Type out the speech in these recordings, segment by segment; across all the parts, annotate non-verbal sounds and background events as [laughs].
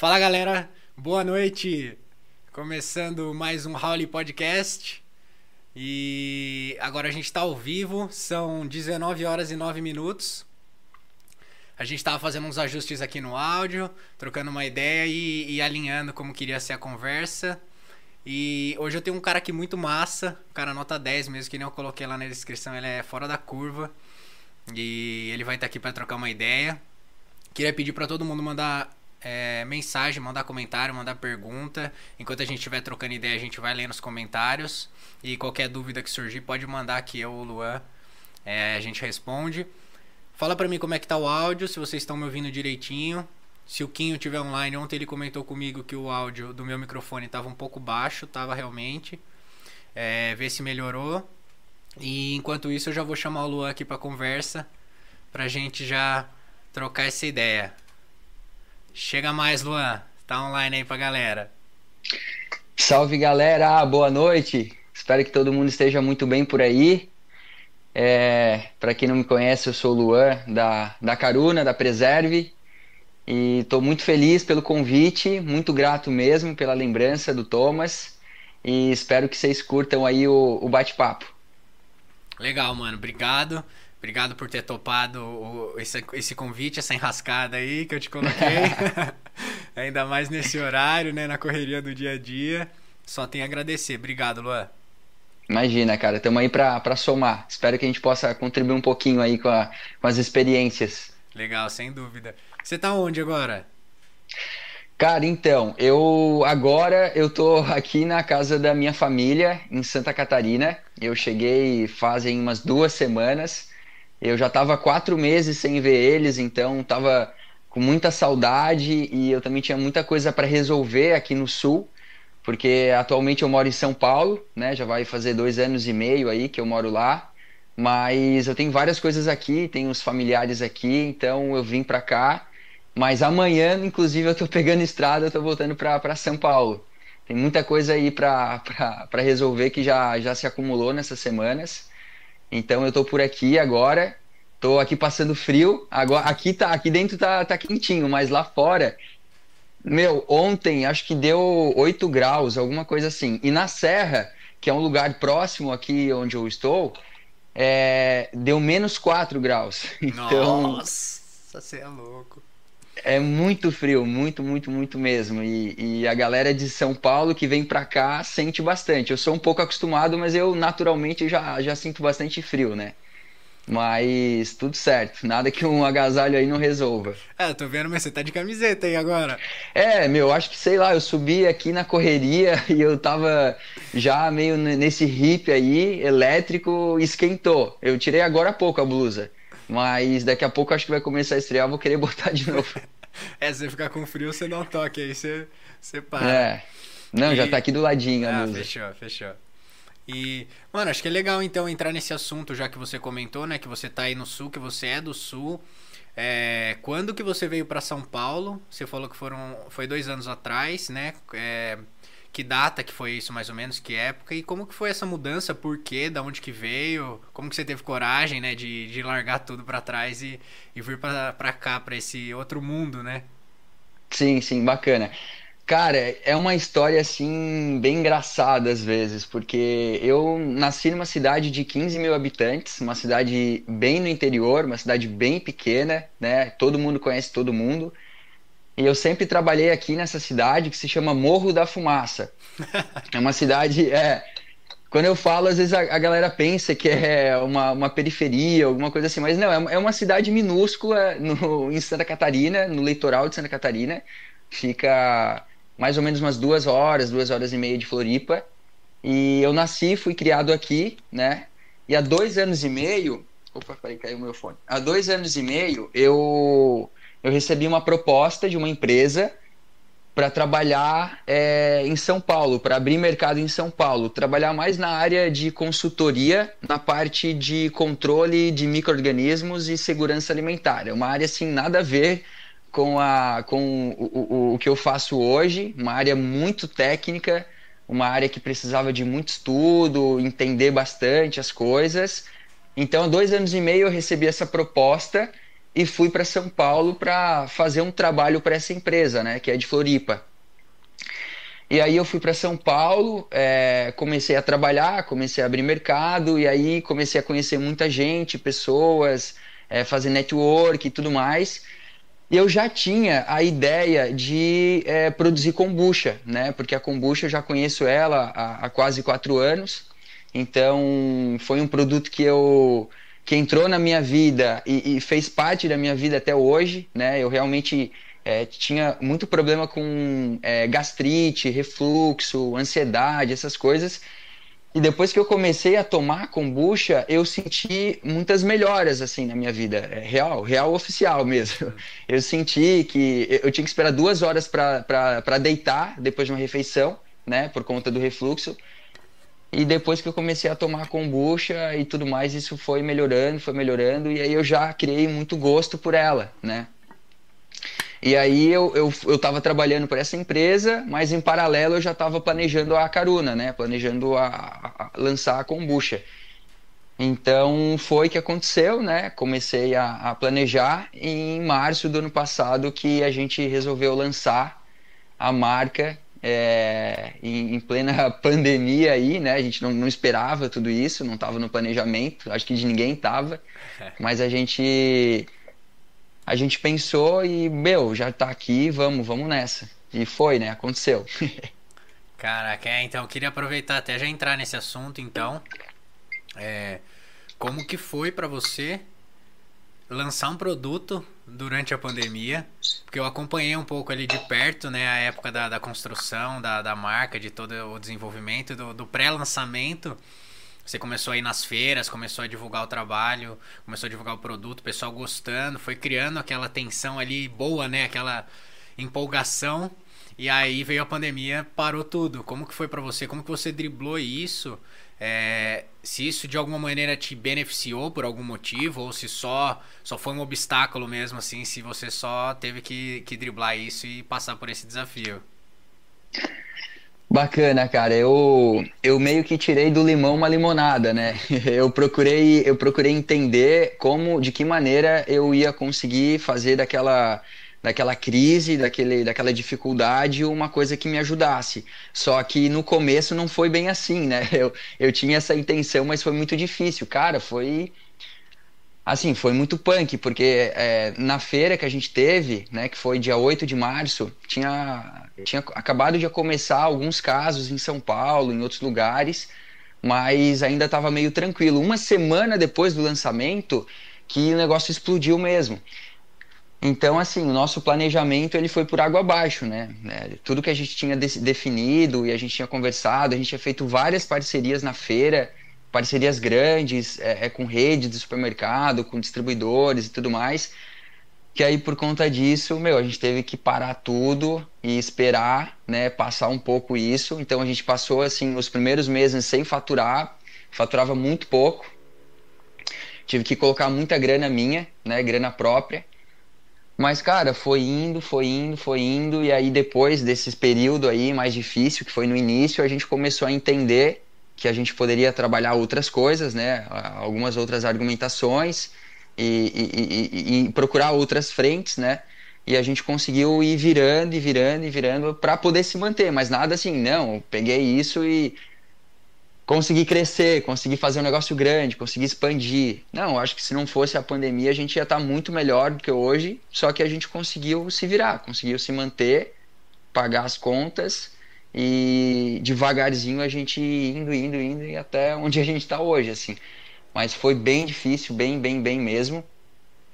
Fala galera, boa noite. Começando mais um Howley Podcast. E agora a gente está ao vivo, são 19 horas e 9 minutos. A gente estava fazendo uns ajustes aqui no áudio, trocando uma ideia e, e, alinhando como queria ser a conversa. E hoje eu tenho um cara aqui muito massa, um cara nota 10 mesmo, que nem eu coloquei lá na descrição, ele é fora da curva. E ele vai estar aqui para trocar uma ideia. Queria pedir para todo mundo mandar é, mensagem, mandar comentário, mandar pergunta. Enquanto a gente estiver trocando ideia, a gente vai lendo os comentários. E qualquer dúvida que surgir, pode mandar aqui eu ou o Luan. É, a gente responde. Fala pra mim como é que tá o áudio, se vocês estão me ouvindo direitinho. Se o Quinho tiver online, ontem ele comentou comigo que o áudio do meu microfone estava um pouco baixo, tava realmente. É, ver se melhorou. E enquanto isso, eu já vou chamar o Luan aqui pra conversa, pra gente já trocar essa ideia. Chega mais, Luan. Tá online aí pra galera. Salve, galera. Boa noite. Espero que todo mundo esteja muito bem por aí. É, para quem não me conhece, eu sou o Luan, da, da Caruna, da Preserve. E estou muito feliz pelo convite, muito grato mesmo pela lembrança do Thomas. E espero que vocês curtam aí o, o bate-papo. Legal, mano. Obrigado. Obrigado por ter topado o, esse, esse convite, essa enrascada aí que eu te coloquei. [laughs] [laughs] Ainda mais nesse horário, né? Na correria do dia a dia. Só tenho a agradecer. Obrigado, Luan. Imagina, cara. Estamos aí para somar. Espero que a gente possa contribuir um pouquinho aí com, a, com as experiências. Legal, sem dúvida. Você tá onde agora? Cara, então, eu agora eu tô aqui na casa da minha família em Santa Catarina. Eu cheguei fazem umas duas semanas. Eu já estava quatro meses sem ver eles, então estava com muita saudade e eu também tinha muita coisa para resolver aqui no Sul, porque atualmente eu moro em São Paulo, né? Já vai fazer dois anos e meio aí que eu moro lá, mas eu tenho várias coisas aqui, tenho os familiares aqui, então eu vim para cá. Mas amanhã, inclusive, eu estou pegando estrada, eu estou voltando para São Paulo. Tem muita coisa aí para resolver que já, já se acumulou nessas semanas. Então eu tô por aqui agora, tô aqui passando frio. Agora aqui tá, aqui dentro tá, tá quentinho, mas lá fora, meu, ontem acho que deu 8 graus, alguma coisa assim. E na Serra, que é um lugar próximo aqui onde eu estou, é, deu menos 4 graus. [laughs] Então, Nossa, você é louco. É muito frio, muito, muito, muito mesmo. E, e, a galera de São Paulo que vem pra cá sente bastante. Eu sou um pouco acostumado, mas eu naturalmente já, já sinto bastante frio, né? Mas tudo certo, nada que um agasalho aí não resolva. É, tô vendo, mas você tá de camiseta aí agora. É, meu, acho que sei lá, eu subi aqui na correria [laughs] e eu tava já meio nesse hip aí, elétrico, esquentou. Eu tirei agora há pouco a blusa. Mas daqui a pouco acho que vai começar a estrear, vou querer botar de novo. [laughs] é, se você ficar com frio, você um toque aí, você, você para. É. Não, e... já tá aqui do ladinho ah, fechou, fechou. E, mano, acho que é legal então entrar nesse assunto, já que você comentou, né, que você tá aí no sul, que você é do sul. É, quando que você veio para São Paulo? Você falou que foram, foi dois anos atrás, né? É, que data que foi isso mais ou menos, que época e como que foi essa mudança, por quê, da onde que veio, como que você teve coragem, né, de, de largar tudo para trás e, e vir para cá, para esse outro mundo, né? Sim, sim, bacana. Cara, é uma história assim bem engraçada às vezes, porque eu nasci numa cidade de 15 mil habitantes, uma cidade bem no interior, uma cidade bem pequena, né? Todo mundo conhece todo mundo. E eu sempre trabalhei aqui nessa cidade que se chama Morro da Fumaça. [laughs] É uma cidade. É, quando eu falo, às vezes a, a, galera pensa que é uma, uma periferia, alguma coisa assim, mas não, é, é uma cidade minúscula no, em Santa Catarina, no litoral de Santa Catarina. Fica mais ou menos umas duas horas, duas horas e meia de Floripa. E eu nasci, fui criado aqui, né? E há dois anos e meio. Opa, peraí, caiu o meu fone. Há dois anos e meio eu eu recebi uma proposta de uma empresa para trabalhar é, em São Paulo, para abrir mercado em São Paulo, trabalhar mais na área de consultoria, na parte de controle de micro-organismos e segurança alimentar. É uma área assim nada a ver com, a, com o, o, o que eu faço hoje, uma área muito técnica, uma área que precisava de muito estudo, entender bastante as coisas. Então, dois anos e meio eu recebi essa proposta e fui para São Paulo para fazer um trabalho para essa empresa, né, que é de Floripa. E aí eu fui para São Paulo, é, comecei a trabalhar, comecei a abrir mercado e aí comecei a conhecer muita gente, pessoas, é, fazer network e tudo mais. E eu já tinha a ideia de é, produzir kombucha, né? Porque a kombucha eu já conheço ela há, há quase quatro anos. Então foi um produto que eu que entrou na minha vida e, e fez parte da minha vida até hoje, né? Eu realmente é, tinha muito problema com é, gastrite, refluxo, ansiedade, essas coisas. E depois que eu comecei a tomar kombucha, eu senti muitas melhoras assim na minha vida, é real, real oficial mesmo. [laughs] Eu senti que eu tinha que esperar duas horas para deitar depois de uma refeição, né, por conta do refluxo. E depois que eu comecei a tomar kombucha e tudo mais, isso foi melhorando, foi melhorando, e aí eu já criei muito gosto por ela, né? E aí eu, eu, eu tava trabalhando para essa empresa, mas em paralelo eu já estava planejando a Caruna, né? Planejando a, a, lançar a kombucha. Então foi que aconteceu, né? Comecei a, a planejar em março do ano passado que a gente resolveu lançar a marca é, em, em, plena [laughs] pandemia aí, né? A gente não, não esperava tudo isso, não estava no planejamento, acho que de ninguém estava, [laughs] mas a gente a gente pensou e, meu, já tá aqui, vamos, vamos nessa. E foi, né? Aconteceu. [laughs] Caraca, é, então eu queria aproveitar até já entrar nesse assunto, então. É, como que foi para você lançar um produto durante a pandemia? Porque eu acompanhei um pouco ali de perto, né, a época da, da construção, da, da marca, de todo o desenvolvimento, do, do pré-lançamento. Você começou a ir nas feiras, começou a divulgar o trabalho, começou a divulgar o produto, o pessoal gostando, foi criando aquela tensão ali boa, né? Aquela empolgação. E aí veio a pandemia, parou tudo. Como que foi para você? Como que você driblou isso? É, se isso de alguma maneira te beneficiou por algum motivo ou se só só foi um obstáculo mesmo assim, se você só teve que, que driblar isso e passar por esse desafio. Bacana, cara. Eu, eu meio que tirei do limão uma limonada, né? [laughs] Eu procurei, eu procurei entender como, de que maneira eu ia conseguir fazer daquela, daquela crise, daquele, daquela dificuldade uma coisa que me ajudasse. Só que no começo não foi bem assim, né? [laughs] Eu, eu tinha essa intenção, mas foi muito difícil. Cara, foi Assim, foi muito punk, porque é, na feira que a gente teve, né, que foi dia 8 de março, tinha, tinha acabado de começar alguns casos em São Paulo, em outros lugares, mas ainda estava meio tranquilo. Uma semana depois do lançamento, que o negócio explodiu mesmo. Então, assim, o nosso planejamento ele foi por água abaixo, né? É, tudo que a gente tinha definido e a gente tinha conversado, a gente tinha feito várias parcerias na feira, parcerias grandes é, é, com redes de supermercado, com distribuidores e tudo mais. Que aí por conta disso, meu, a gente teve que parar tudo e esperar, né, passar um pouco isso. Então a gente passou assim os primeiros meses sem faturar, faturava muito pouco. Tive que colocar muita grana minha, né, grana própria. Mas, cara, foi indo, foi indo, foi indo. E aí, depois desse período aí mais difícil, que foi no início, a gente começou a entender que a gente poderia trabalhar outras coisas, né? Algumas outras argumentações e, e, e, e procurar outras frentes, né? E a gente conseguiu ir virando e virando e virando para poder se manter, mas nada assim, não, peguei isso e consegui crescer, consegui fazer um negócio grande, consegui expandir. Não, acho que se não fosse a pandemia a gente ia estar muito melhor do que hoje, só que a gente conseguiu se virar, conseguiu se manter, pagar as contas e devagarzinho a gente indo, indo, indo e até onde a gente está hoje, assim. Mas foi bem difícil, bem, bem, bem mesmo.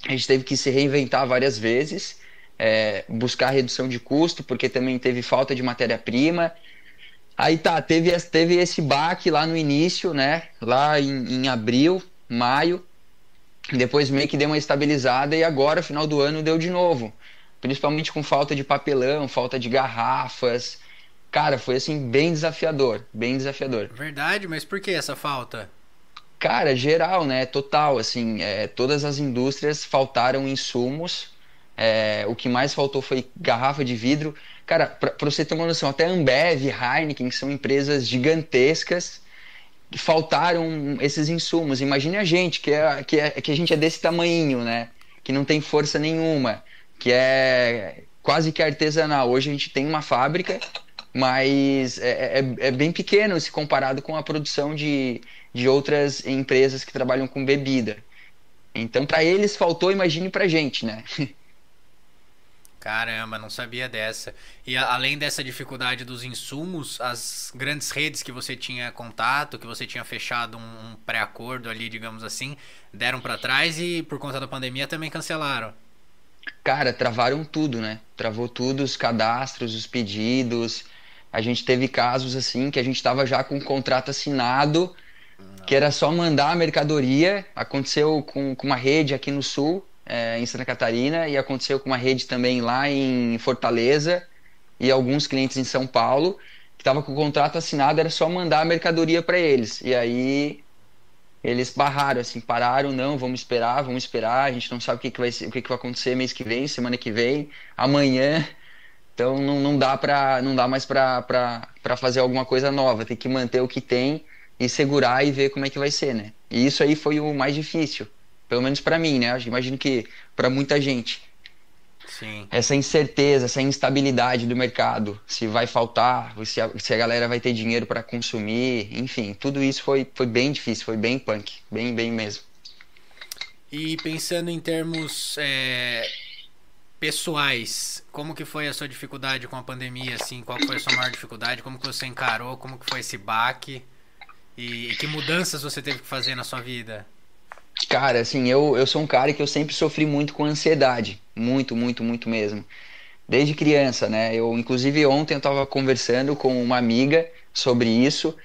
A gente teve que se reinventar várias vezes, é, buscar redução de custo, porque também teve falta de matéria-prima. Aí tá, teve, teve esse baque lá no início, né? Lá em, em abril, maio. Depois meio que deu uma estabilizada e agora, final do ano, deu de novo. Principalmente com falta de papelão, falta de garrafas, Cara, foi assim, bem desafiador. Bem desafiador. Verdade, mas por que essa falta? Cara, geral, né? Total, assim, é, todas as indústrias faltaram insumos. É, o que mais faltou foi garrafa de vidro. Cara, pra você ter uma noção, até Ambev, Heineken, que são empresas gigantescas, faltaram esses insumos. Imagine a gente, que, é, que, é, que a gente é desse tamanho, né? que não tem força nenhuma, que é quase que artesanal. Hoje a gente tem uma fábrica, mas é, é, é bem pequeno se comparado com a produção de, de outras empresas que trabalham com bebida. Então, para eles faltou, imagine para gente, né? [laughs] Caramba, não sabia dessa. E a, além dessa dificuldade dos insumos, as grandes redes que você tinha contato, que você tinha fechado um, um pré-acordo ali, digamos assim, deram para trás e por conta da pandemia também cancelaram. Cara, travaram tudo, né? Travou tudo, os cadastros, os pedidos. A gente teve casos assim que a gente estava já com o contrato assinado, que era só mandar a mercadoria. Aconteceu com, com uma rede aqui no sul, é, em Santa Catarina, e aconteceu com uma rede também lá em Fortaleza, e alguns clientes em São Paulo, que estava com o contrato assinado, era só mandar a mercadoria para eles. E aí eles barraram, assim, pararam, não, vamos esperar, vamos esperar, a gente não sabe o que, que, vai, o que, que vai acontecer mês que vem, semana que vem, amanhã. Então não, não dá para não dá mais para fazer alguma coisa nova, tem que manter o que tem e segurar e ver como é que vai ser, né? E isso aí foi o mais difícil, pelo menos para mim, né? Imagino que para muita gente. Sim. Essa incerteza, essa instabilidade do mercado, se vai faltar, se a, se a galera vai ter dinheiro para consumir, enfim, tudo isso foi, foi bem difícil, foi bem punk, bem, bem mesmo. E pensando em termos é, pessoais, como que foi a sua dificuldade com a pandemia, assim, qual foi a sua maior dificuldade, como que você encarou, como que foi esse baque? E, e que mudanças você teve que fazer na sua vida? Cara, assim, eu, eu sou um cara que eu sempre sofri muito com ansiedade. Muito, muito, muito mesmo. Desde criança, né? Eu, inclusive, ontem eu estava conversando com uma amiga sobre isso.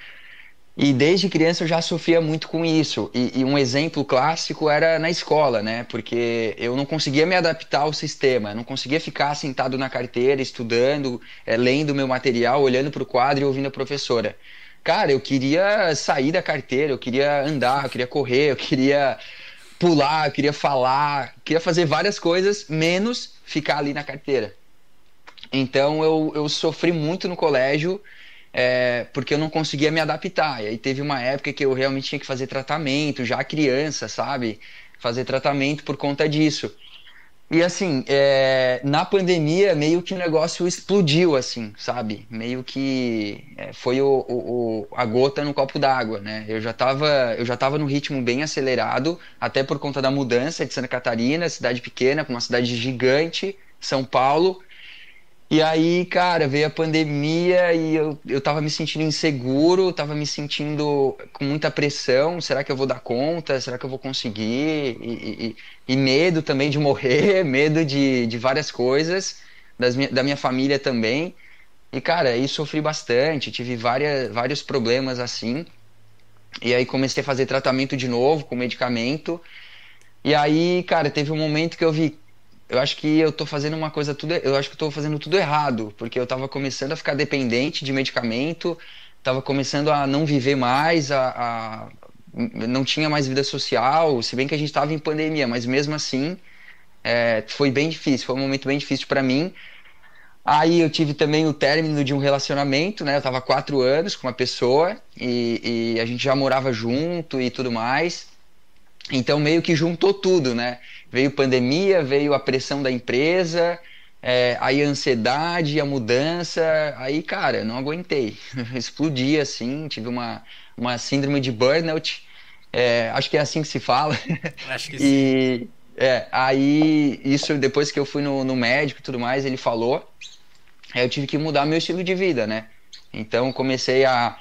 E desde criança eu já sofria muito com isso. E, e, um exemplo clássico era na escola, né? Porque eu não conseguia me adaptar ao sistema, não conseguia ficar sentado na carteira, estudando, é, lendo meu material, olhando para o quadro e ouvindo a professora. Cara, eu queria sair da carteira, eu queria andar, eu queria correr, eu queria pular, eu queria falar, eu queria fazer várias coisas, menos ficar ali na carteira. Então eu, eu sofri muito no colégio é, porque eu não conseguia me adaptar. E aí teve uma época que eu realmente tinha que fazer tratamento, já criança, sabe? Fazer tratamento por conta disso. E assim, é, na pandemia, meio que o negócio explodiu, assim, sabe? Meio que é, foi o, o, a gota no copo d'água, né? Eu já, tava, eu já tava no ritmo bem acelerado, até por conta da mudança de Santa Catarina, cidade pequena, com uma cidade gigante, São Paulo, e aí, cara, veio a pandemia e eu, eu tava me sentindo inseguro, tava me sentindo com muita pressão. Será que eu vou dar conta? Será que eu vou conseguir? E, e, e medo também de morrer, [laughs] medo de, de várias coisas, das, da minha família também. E, cara, aí sofri bastante, tive várias, vários problemas assim. E aí comecei a fazer tratamento de novo com medicamento. E aí, cara, teve um momento que eu vi, eu acho que eu tô fazendo uma coisa tudo, eu acho que eu tô fazendo tudo errado, porque eu tava começando a ficar dependente de medicamento, tava começando a não viver mais, a, a não tinha mais vida social, se bem que a gente tava em pandemia, mas mesmo assim é, foi bem difícil, foi um momento bem difícil para mim. Aí eu tive também o término de um relacionamento, né? Eu tava quatro anos com uma pessoa e, e a gente já morava junto e tudo mais. Então meio que juntou tudo, né? Veio pandemia, veio a pressão da empresa, é, aí a ansiedade, a mudança, aí, cara, não aguentei. [laughs] Explodi assim, tive uma, uma síndrome de burnout, é, acho que é assim que se fala. [laughs] Acho que e, sim. É, aí, isso depois que eu fui no, no médico e tudo mais, ele falou, aí eu tive que mudar meu estilo de vida, né? Então comecei a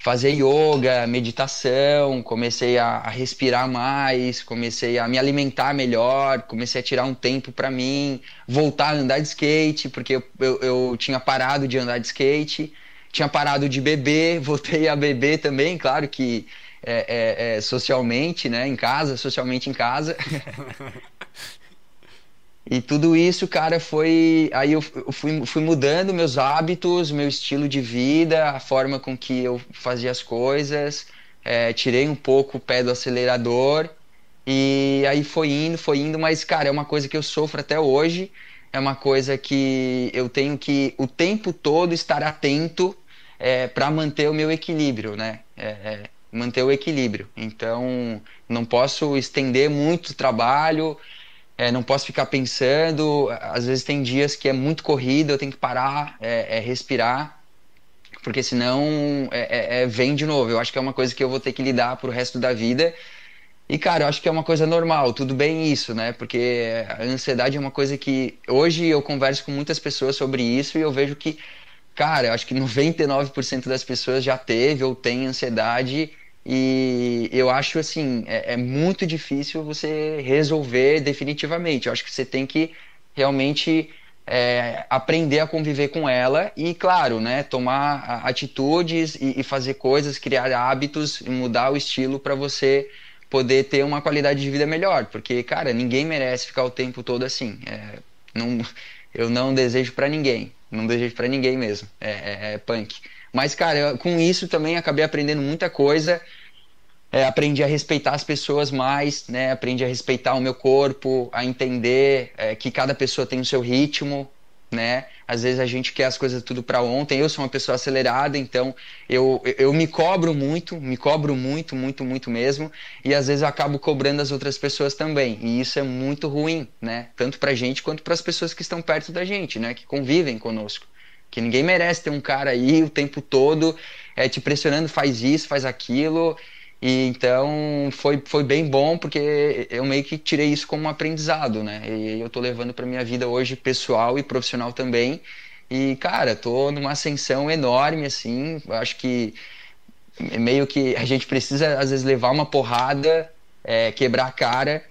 fazer yoga, meditação, comecei a, a, respirar mais, comecei a me alimentar melhor, comecei a tirar um tempo para mim, voltar a andar de skate, porque eu, eu, eu, tinha parado de andar de skate, tinha parado de beber, [laughs] voltei a beber também, claro que é, é, é socialmente, né, em casa, socialmente em casa. [laughs] E tudo isso, cara, foi. Aí eu fui, fui mudando meus hábitos, meu estilo de vida, a forma com que eu fazia as coisas. É, tirei um pouco o pé do acelerador. E aí foi indo, foi indo, mas, cara, é uma coisa que eu sofro até hoje. É uma coisa que eu tenho que o tempo todo estar atento é, para manter o meu equilíbrio, né? É, é, manter o equilíbrio. Então, não posso estender muito o trabalho é, não posso ficar pensando. Às vezes tem dias que é muito corrido, eu tenho que parar, é, é respirar, porque senão é, é, é, vem de novo. Eu acho que é uma coisa que eu vou ter que lidar pro resto da vida. E, cara, eu acho que é uma coisa normal, tudo bem isso, né? Porque a ansiedade é uma coisa que. Hoje eu converso com muitas pessoas sobre isso e eu vejo que, cara, eu acho que [laughs] 99% das pessoas já teve ou tem ansiedade e eu acho assim, é, é, muito difícil você resolver definitivamente. Eu acho que você tem que realmente é, aprender a conviver com ela e, claro, né, tomar atitudes e, e fazer coisas, criar hábitos e mudar o estilo para você poder ter uma qualidade de vida melhor. Porque, cara, ninguém merece ficar o tempo todo assim. É, não, eu não desejo para ninguém. Não desejo para ninguém mesmo. É, é, é punk. Mas, cara, eu, com isso também acabei aprendendo muita coisa. É, aprendi a respeitar as pessoas mais, né? Aprendi a respeitar o meu corpo, a entender é, que cada pessoa tem o seu ritmo, né? Às vezes a gente quer as coisas tudo para ontem. Eu sou uma pessoa acelerada, então eu, eu me cobro muito, me cobro muito, muito, muito mesmo. E às vezes eu acabo cobrando as outras pessoas também. E isso é muito ruim, né? Tanto pra gente quanto para as pessoas que estão perto da gente, né? Que convivem conosco. Que ninguém merece ter um cara aí o tempo todo é, te pressionando, faz isso, faz aquilo. E então foi, foi bem bom porque eu meio que tirei isso como um aprendizado, né? E eu tô levando para minha vida hoje pessoal e profissional também. E cara, tô numa ascensão enorme assim, acho que meio que a gente precisa às vezes levar uma porrada, é, quebrar a cara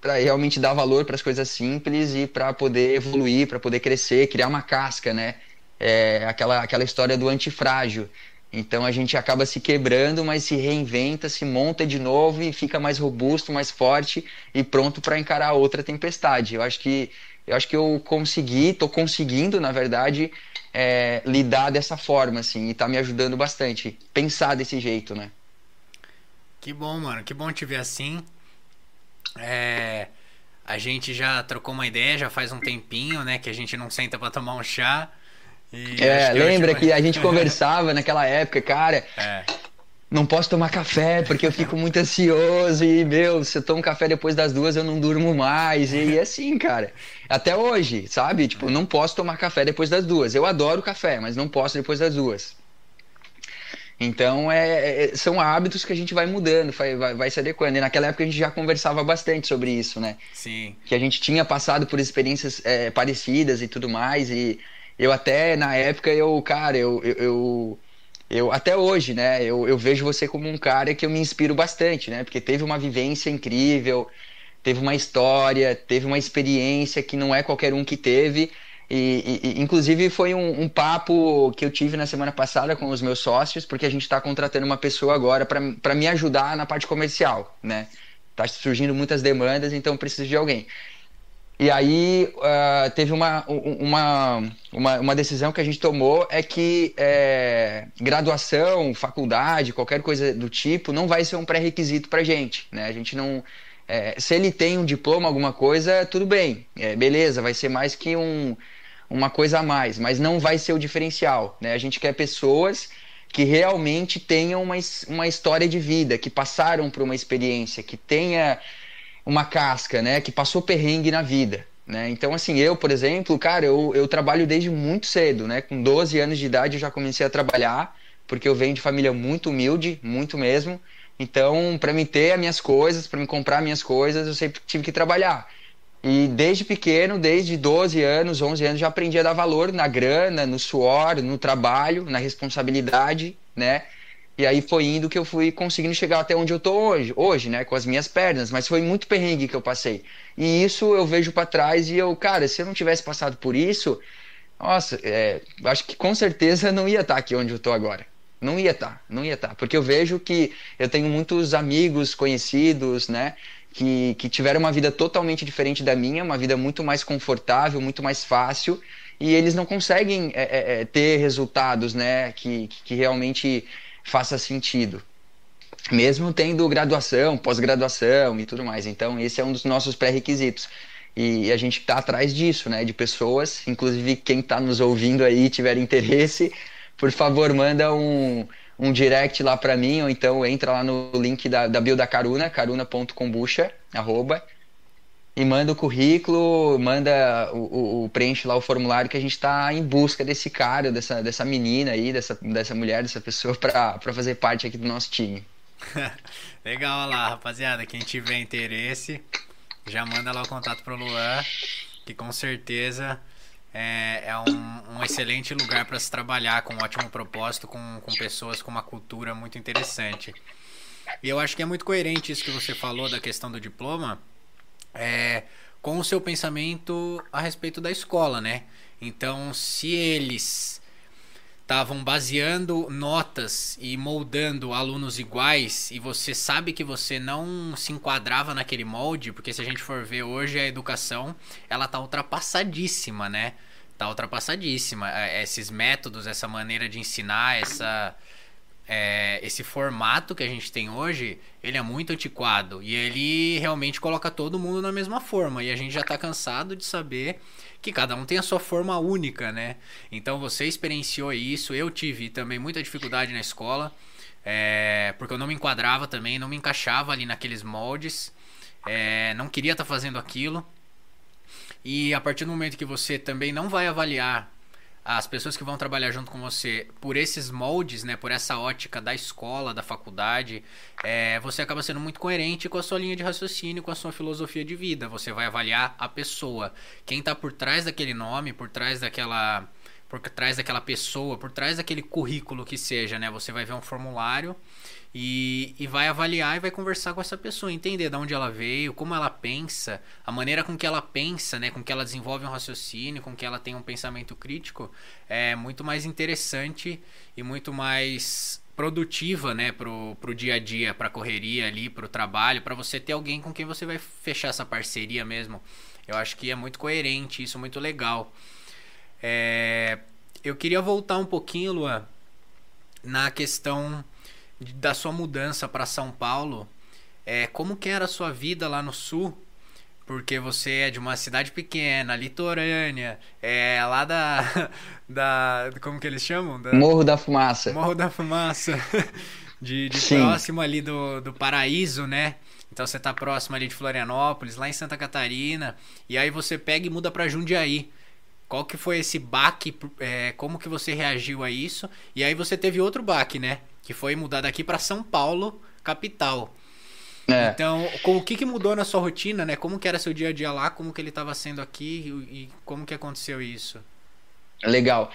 para realmente dar valor para as coisas simples e para poder evoluir, para poder crescer, criar uma casca, né? É, aquela, aquela história do antifrágil. Então a gente acaba se quebrando, mas se reinventa, se monta de novo e fica mais robusto, mais forte e pronto para encarar outra tempestade. Eu acho que eu acho que eu consegui, estou conseguindo, na verdade, é, lidar dessa forma, assim, e está me ajudando bastante. Pensar desse jeito, né? Que bom, mano. Que bom te ver assim. É, a gente já trocou uma ideia, já faz um tempinho, né? Que a gente não senta para tomar um chá. E é, lembra que a gente conversava naquela época, cara. É. Não posso tomar café porque eu fico muito ansioso e, meu, se eu tomo café depois das duas eu não durmo mais. E, assim, cara. Até hoje, sabe? Tipo, não posso tomar café depois das duas. Eu adoro café, mas não posso depois das duas. Então, é, é, são hábitos que a gente vai mudando, vai, vai, vai, se adequando. E naquela época a gente já conversava bastante sobre isso, né? Sim. Que a gente tinha passado por experiências é, parecidas e tudo mais. E eu até, na época, eu, cara, eu, eu, eu, eu até hoje, né, eu, eu vejo você como um cara que eu me inspiro bastante, né, porque teve uma vivência incrível, teve uma história, teve uma experiência que não é qualquer um que teve. E, e, inclusive foi um, um, papo que eu tive na semana passada com os meus sócios, porque a gente está contratando uma pessoa agora para me ajudar na parte comercial, né? Tá surgindo muitas demandas, então preciso de alguém. E aí uh, teve uma, uma, uma, uma, decisão que a gente tomou é que é, graduação, faculdade, qualquer coisa do tipo, não vai ser um pré-requisito para gente. Né? A gente não. É, se ele tem um diploma, alguma coisa, tudo bem, é, beleza, vai ser mais que um, uma coisa a mais, mas não vai ser o diferencial. Né? A gente quer pessoas que realmente tenham uma, uma história de vida, que passaram por uma experiência, que tenha uma casca, né? Que passou perrengue na vida. Né? Então, assim, eu, por exemplo, cara, eu, eu trabalho desde muito cedo, né? Com 12 anos de idade eu já comecei a trabalhar, porque eu venho de família muito humilde, muito mesmo. Então, para me ter as minhas coisas, para me comprar minhas coisas, eu sempre tive que trabalhar. E desde pequeno, desde 12 anos, 11 anos, já aprendi a dar valor na grana, no suor, no trabalho, na responsabilidade, né? E aí foi indo que eu fui conseguindo chegar até onde eu tô hoje, hoje, né, com as minhas pernas, mas foi muito perrengue que eu passei. E isso eu vejo para trás e eu, cara, se eu não tivesse passado por isso, nossa, é, acho que com certeza não ia estar tá aqui onde eu tô agora. Não ia estar, tá, não ia estar, tá. porque eu vejo que eu tenho muitos amigos conhecidos, né, que, que tiveram uma vida totalmente diferente da minha, uma vida muito mais confortável, muito mais fácil, e eles não conseguem é, é, é ter resultados, né, que, que realmente faça sentido. Mesmo tendo graduação, pós-graduação e tudo mais. Então, esse é um dos nossos pré-requisitos. E a gente está atrás disso, né? De pessoas, inclusive quem está nos ouvindo aí tiver interesse, por favor, manda um, um direct lá para mim, ou então entra lá no link da, da bio da Caruna, caruna.combucha, arroba, e manda o currículo, manda o, o, o preenche lá o formulário que a gente está em busca desse cara, dessa, dessa menina aí, dessa, dessa mulher, dessa pessoa para fazer parte aqui do nosso time. [laughs] Legal lá, rapaziada. Quem tiver interesse, já manda lá o contato pro Luan, que com certeza é, é um, um, excelente lugar para se trabalhar com um ótimo propósito, com, com pessoas com uma cultura muito interessante. E eu acho que é muito coerente isso que você falou da questão do diploma é, com o seu pensamento a respeito da escola, né? Então, se eles estavam baseando notas e moldando alunos iguais e você sabe que você não se enquadrava naquele molde, porque se a gente for ver hoje a educação, ela tá ultrapassadíssima, né? Tá ultrapassadíssima. É, esses métodos, essa maneira de ensinar, essa é, esse formato que a gente tem hoje, ele é muito antiquado e ele realmente coloca todo mundo na mesma forma e a gente já está cansado de saber que cada um tem a sua forma única, né? Então você experienciou isso, eu tive também muita dificuldade na escola, é, porque eu não me enquadrava também, não me encaixava ali naqueles moldes, é, não queria estar tá fazendo aquilo. E a partir do momento que você também não vai avaliar as pessoas que vão trabalhar junto com você por esses moldes, né, por essa ótica da escola, da faculdade, é, você acaba sendo muito coerente com a sua linha de raciocínio, com a sua filosofia de vida. Você vai avaliar a pessoa, quem está por trás daquele nome, por trás daquela, por trás daquela pessoa, por trás daquele currículo que seja, né? Você vai ver um formulário e, e vai avaliar e vai conversar com essa pessoa, entender de onde ela veio, como ela pensa, a maneira com que ela pensa, né, com que ela desenvolve um raciocínio, com que ela tem um pensamento crítico, é muito mais interessante e muito mais produtiva, né, pro, pro dia a dia, pra correria ali, pro trabalho, para você ter alguém com quem você vai fechar essa parceria mesmo. Eu acho que é muito coerente, isso muito legal. É, eu queria voltar um pouquinho, Luan, na questão da sua mudança para São Paulo, é, como que era a sua vida lá no sul? Porque você é de uma cidade pequena, litorânea, é lá da. [laughs] da como que eles chamam? Da, Morro da Fumaça. Morro da Fumaça. [laughs] De, de próximo ali do, do paraíso, né? Então você tá próximo ali de Florianópolis, lá em Santa Catarina, e aí você pega e muda para Jundiaí. Qual que foi esse baque? É, como que você reagiu a isso? E aí você teve outro baque, né? Que foi mudar daqui para São Paulo, capital. É. Então, com, o que, que mudou na sua rotina, né? Como que era seu dia a dia lá, como que ele estava sendo aqui e, e, como que aconteceu isso? Legal.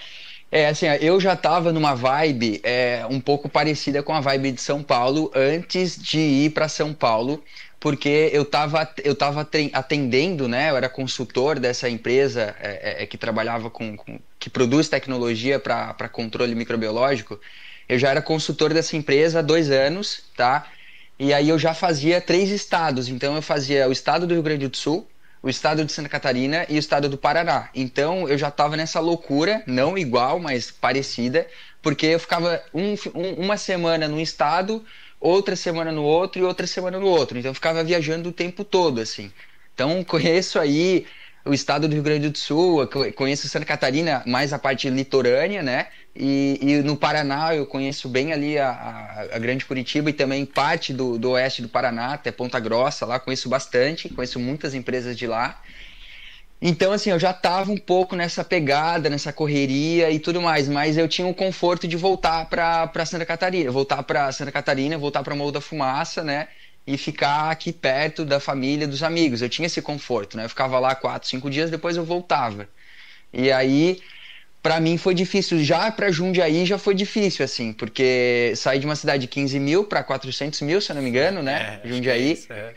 É, assim, eu já estava numa vibe é, um pouco parecida com a vibe de São Paulo antes de ir para São Paulo, porque eu estava eu tava atendendo, né? Eu era consultor dessa empresa é, é, que trabalhava com, com que produz tecnologia para controle microbiológico. Eu já era consultor dessa empresa há dois anos, tá? E aí eu já fazia três estados. Então eu fazia o estado do Rio Grande do Sul, o estado de Santa Catarina e o estado do Paraná. Então eu já estava nessa loucura, não igual, mas parecida, porque eu ficava um, um, uma semana num estado, outra semana no outro e outra semana no outro. Então eu ficava viajando o tempo todo, assim. Então [laughs] conheço aí o estado do Rio Grande do Sul, conheço Santa Catarina, mais a parte litorânea, né? E, e no Paraná eu conheço bem ali a, a, a, Grande Curitiba e também parte do, do oeste do Paraná, até Ponta Grossa, lá conheço bastante, conheço muitas empresas de lá. Então, assim, eu já estava um pouco nessa pegada, nessa correria e tudo mais, mas eu tinha o conforto de voltar para Santa Catarina, voltar para Santa Catarina, voltar para Morro da Fumaça, né? e ficar aqui perto da família, dos amigos. Eu tinha esse conforto, né? Eu ficava lá quatro, cinco dias, depois eu voltava. E aí, para mim foi difícil. Já para Jundiaí já foi difícil, assim, porque saí de uma cidade de 15 mil para 400 mil, se eu não me engano, né? É, Jundiaí. É isso, é.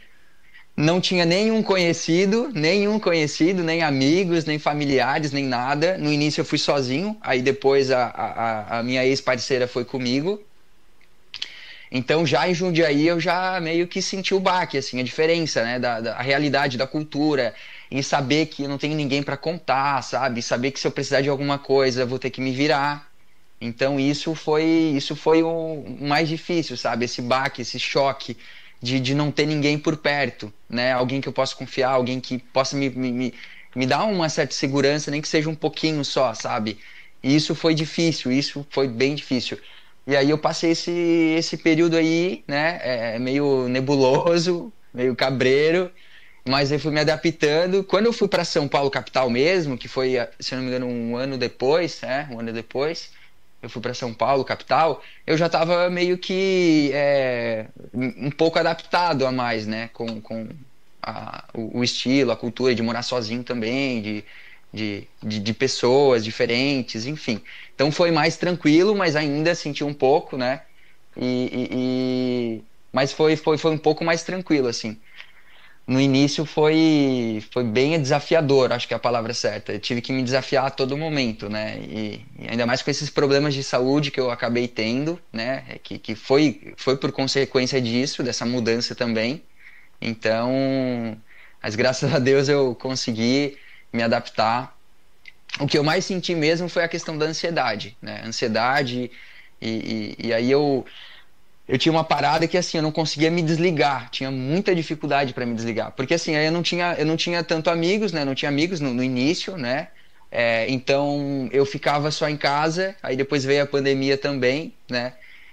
Não tinha nenhum conhecido, nenhum conhecido, nem amigos, nem familiares, nem nada. No início eu fui sozinho, aí depois a, a, a minha ex-parceira foi comigo. Então já em Jundiaí eu já meio que senti o baque, assim, a diferença, né, da, da realidade da cultura, em saber que eu não tenho ninguém para contar, sabe, saber que se eu precisar de alguma coisa eu vou ter que me virar. Então isso foi isso foi o mais difícil, sabe, esse baque, esse choque de, de não ter ninguém por perto, né, alguém que eu possa confiar, alguém que possa me, me, me dar uma certa segurança, nem que seja um pouquinho só, sabe. E isso foi difícil, isso foi bem difícil. E aí eu passei esse, esse período aí, né, é, meio nebuloso, meio cabreiro, mas eu fui me adaptando. Quando eu fui para São Paulo capital mesmo, que foi, se não me engano, um ano depois, é, um ano depois, eu fui para São Paulo capital, eu já estava meio que é, um pouco adaptado a mais, né, com, com a, o, o, estilo, a cultura de morar sozinho também, de, de, de, de, pessoas diferentes, enfim. Então foi mais tranquilo, mas ainda senti um pouco, né, e, e, e mas foi, foi, foi um pouco mais tranquilo, assim no início foi, foi bem desafiador, acho que é a palavra certa. Eu tive que me desafiar a todo momento, né? E, e, ainda mais com esses problemas de saúde que eu acabei tendo, né? É que, que foi, foi por consequência disso, dessa mudança também. Então, mas graças a Deus eu consegui me adaptar. O que eu mais senti mesmo foi a questão da ansiedade, né? Ansiedade, e, e, e aí eu eu tinha uma parada que assim eu não conseguia me desligar. Tinha muita dificuldade para me desligar. Porque assim eu não tinha eu não tinha tanto amigos né? Não tinha amigos no, no início né? É, então eu ficava só em casa aí depois veio a pandemia também né?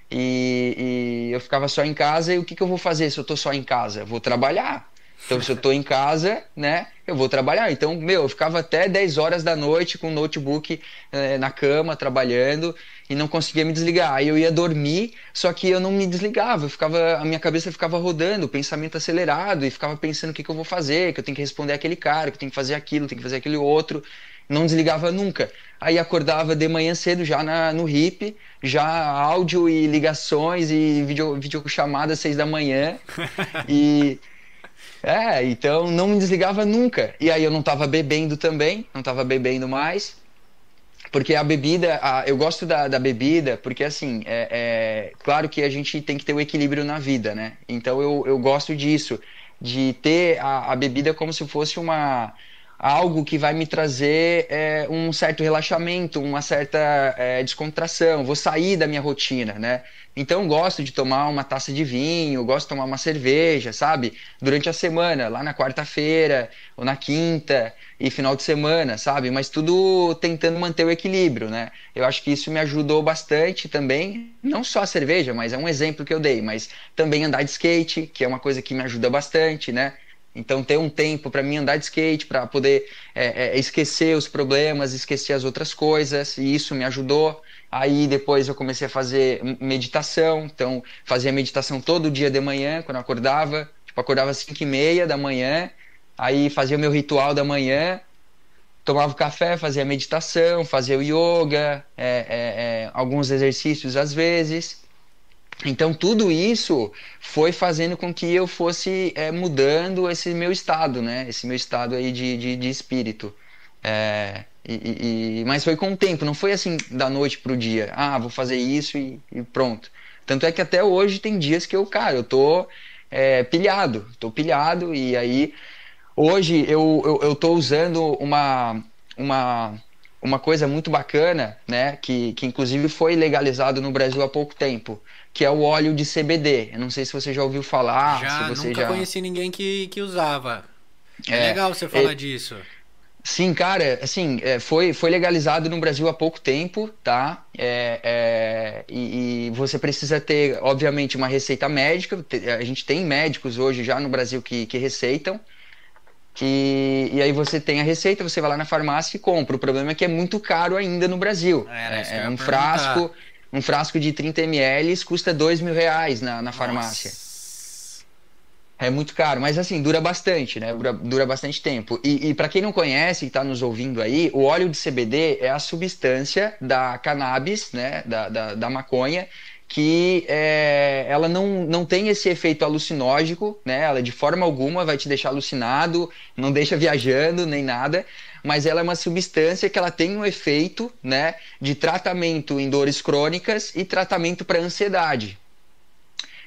E, e eu ficava só em casa e o que, que eu vou fazer se eu tô só em casa? Vou trabalhar então, se eu estou em casa, né, eu vou trabalhar. Então, meu, eu ficava até 10 horas da noite com o notebook eh, na cama, trabalhando, e não conseguia me desligar. Aí eu ia dormir, só que eu não me desligava. Eu ficava, a minha cabeça ficava rodando, o pensamento acelerado, e ficava pensando o que, que eu vou fazer, que eu tenho que responder aquele cara, que eu tenho que fazer aquilo, tenho que fazer aquele outro. Não desligava nunca. Aí acordava de manhã cedo já na, no RIP, já áudio e ligações e vídeo, videochamada às seis da manhã. [laughs] e é, então não me desligava nunca. E aí eu não estava bebendo também, não estava bebendo mais. Porque a bebida, a, eu gosto da, da, bebida, porque assim, é, é, claro que a gente tem que ter o equilíbrio na vida, né? Então eu, eu gosto disso, de ter a, a bebida como se fosse uma, algo que vai me trazer é, um certo relaxamento, uma certa é, descontração. Vou sair da minha rotina, né? Então gosto de tomar uma taça de vinho, gosto de tomar uma cerveja, sabe? Durante a semana, lá na quarta-feira ou na quinta e final de semana, sabe? Mas tudo tentando manter o equilíbrio, né? Eu acho que isso me ajudou bastante também, não só a cerveja, mas é um exemplo que eu dei, mas também andar de skate, que é uma coisa que me ajuda bastante, né? Então, ter um tempo para mim andar de skate, para poder é, é, esquecer os problemas, esquecer as outras coisas, e isso me ajudou. Aí, depois, eu comecei a fazer meditação. Então, fazia meditação todo dia de manhã, quando eu acordava. Tipo, acordava às 5 e meia da manhã, aí fazia o meu ritual da manhã, tomava café, fazia meditação, fazia o yoga, é, é, é alguns exercícios às vezes. Então tudo isso foi fazendo com que eu fosse é, mudando esse meu estado, né? Esse meu estado aí de, de, de espírito. É, e, e, mas foi com o tempo, não foi assim da noite pro dia. Ah, vou fazer isso e, e pronto. Tanto é que até hoje tem dias que eu, cara, eu tô é, pilhado, tô pilhado e aí hoje eu, eu, eu tô usando uma, uma, uma coisa muito bacana, né? Que, que inclusive foi legalizado no Brasil há pouco tempo que é o óleo de CBD. Eu não sei se você já ouviu falar. Já, se você nunca já... conheci ninguém que, que usava. É, é legal você falar é... disso. Sim, cara, assim, é, foi, foi legalizado no Brasil há pouco tempo, tá? É, é, e, e, você precisa ter, obviamente, uma receita médica. A gente tem médicos hoje já no Brasil que, que receitam. E, e aí você tem a receita, você vai lá na farmácia e compra. O problema é que é muito caro ainda no Brasil. É, é um frasco um frasco de 30 ml custa 2 mil reais na, na farmácia. É muito caro, mas assim, dura bastante, né? Dura, dura bastante tempo. E, e para quem não conhece e está nos ouvindo aí, o óleo de CBD é a substância da cannabis, né? Da, da, da maconha, que é, ela não, não tem esse efeito alucinógico, né? Ela de forma alguma vai te deixar alucinado, não deixa viajando nem nada, mas ela é uma substância que ela tem um efeito né, de tratamento em dores crônicas e tratamento para ansiedade.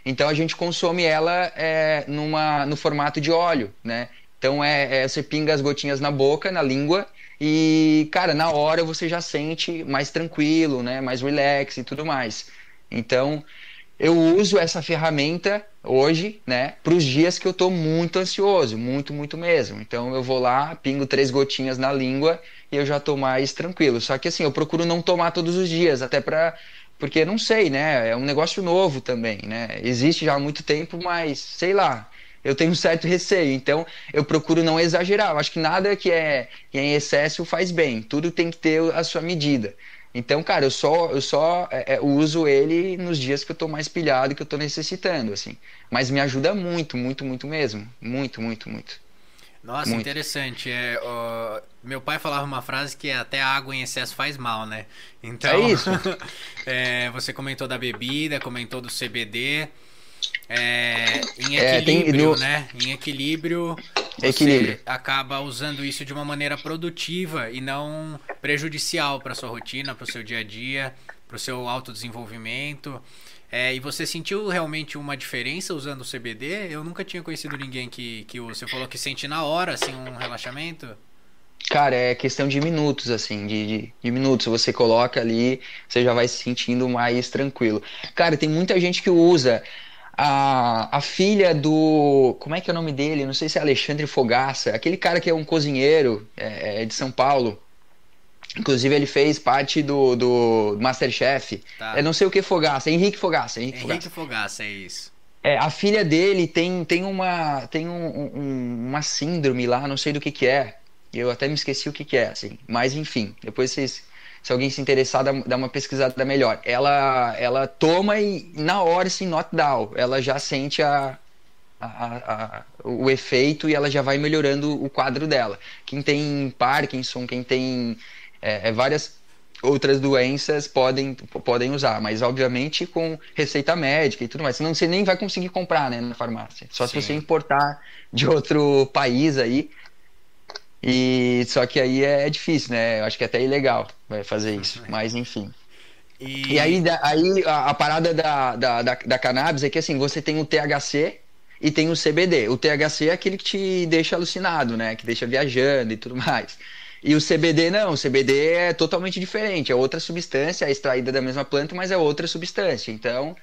Então a gente consome ela é, numa, no formato de óleo, né? Então é, é, você pinga as gotinhas na boca, na língua e, cara, na hora você já sente mais tranquilo, né? Mais relax e tudo mais. Então eu uso essa ferramenta hoje, né, para os dias que eu estou muito ansioso, muito, muito mesmo. Então eu vou lá, pingo três gotinhas na língua e eu já estou mais tranquilo. Só que assim, eu procuro não tomar todos os dias, até para porque não sei, né, é um negócio novo também, né? Existe já há muito tempo, mas sei lá. eu tenho um certo receio. Então, eu procuro não exagerar. Eu acho que nada que é, que é em excesso faz bem. Tudo tem que ter a sua medida. Então, cara, eu só, eu só é, é, uso ele nos dias que eu tô mais pilhado, que eu tô necessitando, assim. Mas me ajuda muito, muito, muito mesmo. Muito, muito, muito. Nossa, muito. interessante. É, ó, meu pai falava uma frase que até água em excesso faz mal, né? Então, é isso. [laughs] é, você comentou da bebida, comentou do CBD. É, em equilíbrio, é, no... né? Em equilíbrio, você equilíbrio. acaba usando isso de uma maneira produtiva e não prejudicial para sua rotina, para o seu dia a dia, para o seu autodesenvolvimimento. É, e você sentiu realmente uma diferença usando o CBD? Eu nunca tinha conhecido ninguém que, que Você falou que sente na hora, assim, um relaxamento? Cara, é questão de minutos, assim, de, de, de, minutos. Você coloca ali, você já vai se sentindo mais tranquilo. Cara, tem muita gente que usa. A, a filha do. Como é que é o nome dele? Não sei se é Alexandre Fogaça. Aquele cara que é um cozinheiro é, é de São Paulo. Inclusive, ele fez parte do, do Masterchef. Tá. Eu não sei o que Fogaça, Henrique Fogaça. Henrique, Henrique Fogaça. Fogaça, é isso. É, a filha dele tem, tem, uma, tem um, um, uma síndrome lá, não sei do que que é. Eu até me esqueci o que que é, assim. Mas, enfim, depois vocês, se alguém se interessar, dá, dá uma pesquisada melhor. Ela, ela toma e, na hora, assim, not down. Ela já sente a, a, a, o efeito e ela já vai melhorando o quadro dela. Quem tem Parkinson, quem tem é, é, várias outras doenças podem, podem usar, mas obviamente com receita médica e tudo mais. Senão você nem vai conseguir comprar né, na farmácia. Só Sim. se você importar de outro país aí. E só que aí é difícil, né? Eu acho que é até ilegal vai fazer isso. Mas enfim. E, e aí, aí a, a parada da, da, da, da, cannabis é que assim, você tem o THC e tem o CBD. O THC é aquele que te deixa alucinado, né? Que deixa viajando e tudo mais. E o CBD não, o CBD é totalmente diferente, é outra substância, é extraída da mesma planta, mas é outra substância. Então,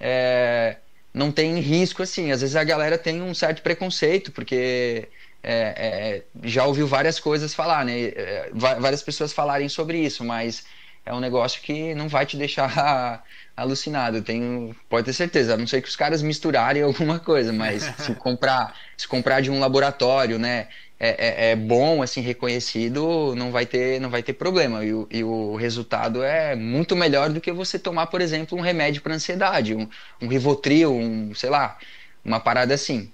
é, não tem risco assim. Às vezes a galera tem um certo preconceito, porque é, é, já ouviu várias coisas falar, né? É, várias pessoas falarem sobre isso, mas é um negócio que não vai te deixar [laughs] alucinado. Tenho, pode ter certeza. A não ser que os caras misturarem [laughs] alguma coisa, mas se comprar, se comprar de um laboratório, né? É, é, é, bom, assim, reconhecido, não vai ter, não vai ter problema. E o, e o resultado é muito melhor do que você tomar, por exemplo, um remédio para ansiedade, um, um Rivotril, um, sei lá, uma parada assim.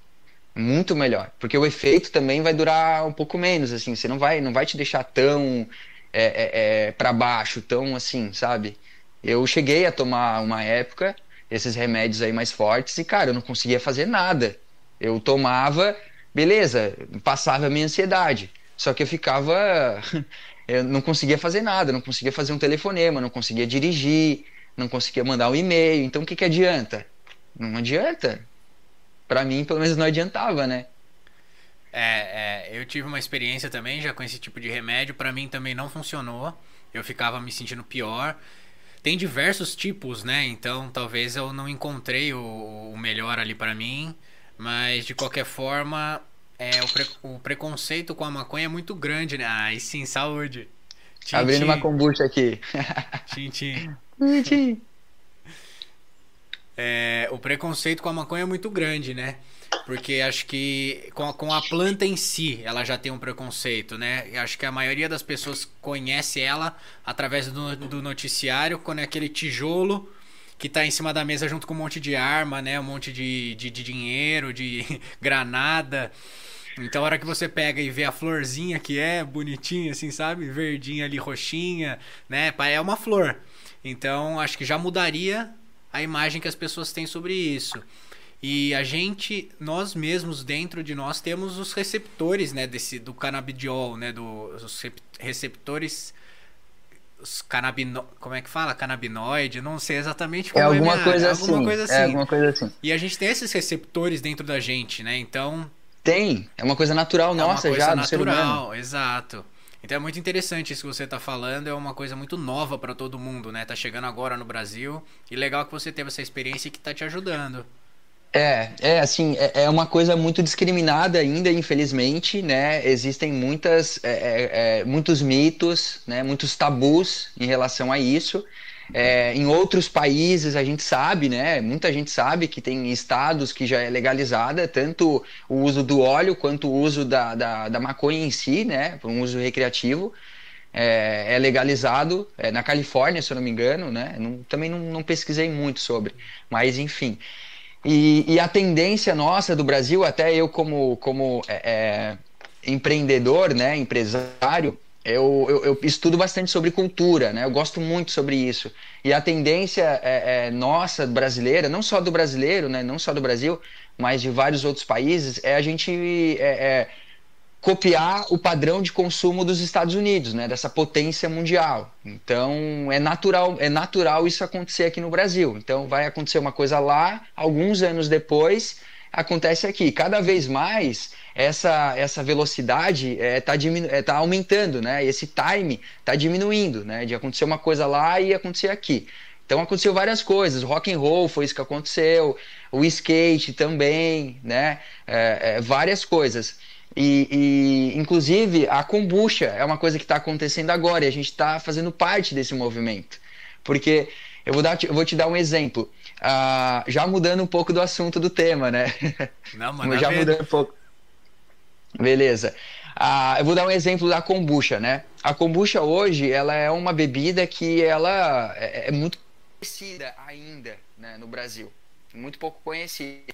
Muito melhor, porque o efeito também vai durar um pouco menos, assim, você não vai, não vai te deixar tão é, é, é para baixo, tão assim, sabe? Eu cheguei a tomar uma época esses remédios aí mais fortes e, cara, eu não conseguia fazer nada. Eu tomava, beleza, passava a minha ansiedade. Só que eu ficava. [laughs] Eu não conseguia fazer nada, não conseguia fazer um telefonema, não conseguia dirigir, não conseguia mandar um e-mail. Então o que, que adianta? Não adianta. Para mim, pelo menos, não adiantava, né? É, é, eu tive uma experiência também já com esse tipo de remédio. Para mim também não funcionou. Eu ficava me sentindo pior. Tem diversos tipos, né? Então talvez eu não encontrei o, o melhor ali para mim. Mas de qualquer forma, é, o, pre, o preconceito com a maconha é muito grande, né? Ah, e sim, saúde. Tchim, Abrindo tchim. uma kombucha aqui. Tchim, tchim. tchim. É, o preconceito com a maconha é muito grande, né? Porque acho que com a, com a planta em si, ela já tem um preconceito, né? acho que a maioria das pessoas conhece ela através do, do noticiário, quando é aquele tijolo que tá em cima da mesa junto com um monte de arma, né? Um monte de, de, de dinheiro, de [laughs] granada. Então, a hora que você pega e vê a florzinha que é bonitinha, assim, sabe? Verdinha ali, roxinha, né? É uma flor. Então, acho que já mudaria a imagem que as pessoas têm sobre isso. E a gente, nós mesmos, dentro de nós, temos os receptores, né? Desse, do canabidiol, né? Do, os receptores canabino... como é que fala? Canabinoide, não sei exatamente como é alguma é, coisa, é assim, alguma coisa assim. É alguma coisa assim. E a gente tem esses receptores dentro da gente, né? Então tem, é uma coisa natural é nossa coisa já natural, do ser humano. exato. Então é muito interessante isso que você está falando, é uma coisa muito nova para todo mundo, né? Tá chegando agora no Brasil e legal que você teve essa experiência que tá te ajudando. É, é assim, é, é uma coisa muito discriminada ainda, infelizmente, né? Existem muitas, é, é, é, muitos mitos, né? Muitos tabus em relação a isso. É, em outros países a gente sabe, né? Muita gente sabe que tem estados que já é legalizada tanto o uso do óleo quanto o uso da, da, da maconha em si, né? Para um uso recreativo. É, é legalizado é, na Califórnia, se eu não me engano, né? Não, também não, não, pesquisei muito sobre, mas enfim. E, e, a tendência nossa do Brasil, até eu como, como é, é empreendedor, né, empresário, eu, eu, eu, estudo bastante sobre cultura, né? Eu gosto muito sobre isso. E a tendência é, é, nossa, brasileira, não só do brasileiro, né? Não só do Brasil, mas de vários outros países, é a gente é, é copiar o padrão de consumo dos Estados Unidos, né? Dessa potência mundial. Então é natural, é natural isso acontecer aqui no Brasil. Então vai acontecer uma coisa lá, alguns anos depois acontece aqui. Cada vez mais essa, essa velocidade está é, tá é, tá aumentando, né? Esse time está diminuindo, né? De acontecer uma coisa lá e acontecer aqui. Então aconteceu várias coisas. Rock and roll foi isso que aconteceu, o skate também, né? É, é, várias coisas. E, e, inclusive a kombucha é uma coisa que está acontecendo agora e a gente está fazendo parte desse movimento. Porque eu vou, dar, eu vou te dar um exemplo. Uh, já mudando um pouco do assunto do tema, né? Não, mano. [laughs] já mudando um pouco. Beleza. Ah, eu vou dar um exemplo da kombucha, né? A kombucha hoje, ela é uma bebida que ela é, é muito conhecida ainda né, no Brasil. Muito pouco conhecida.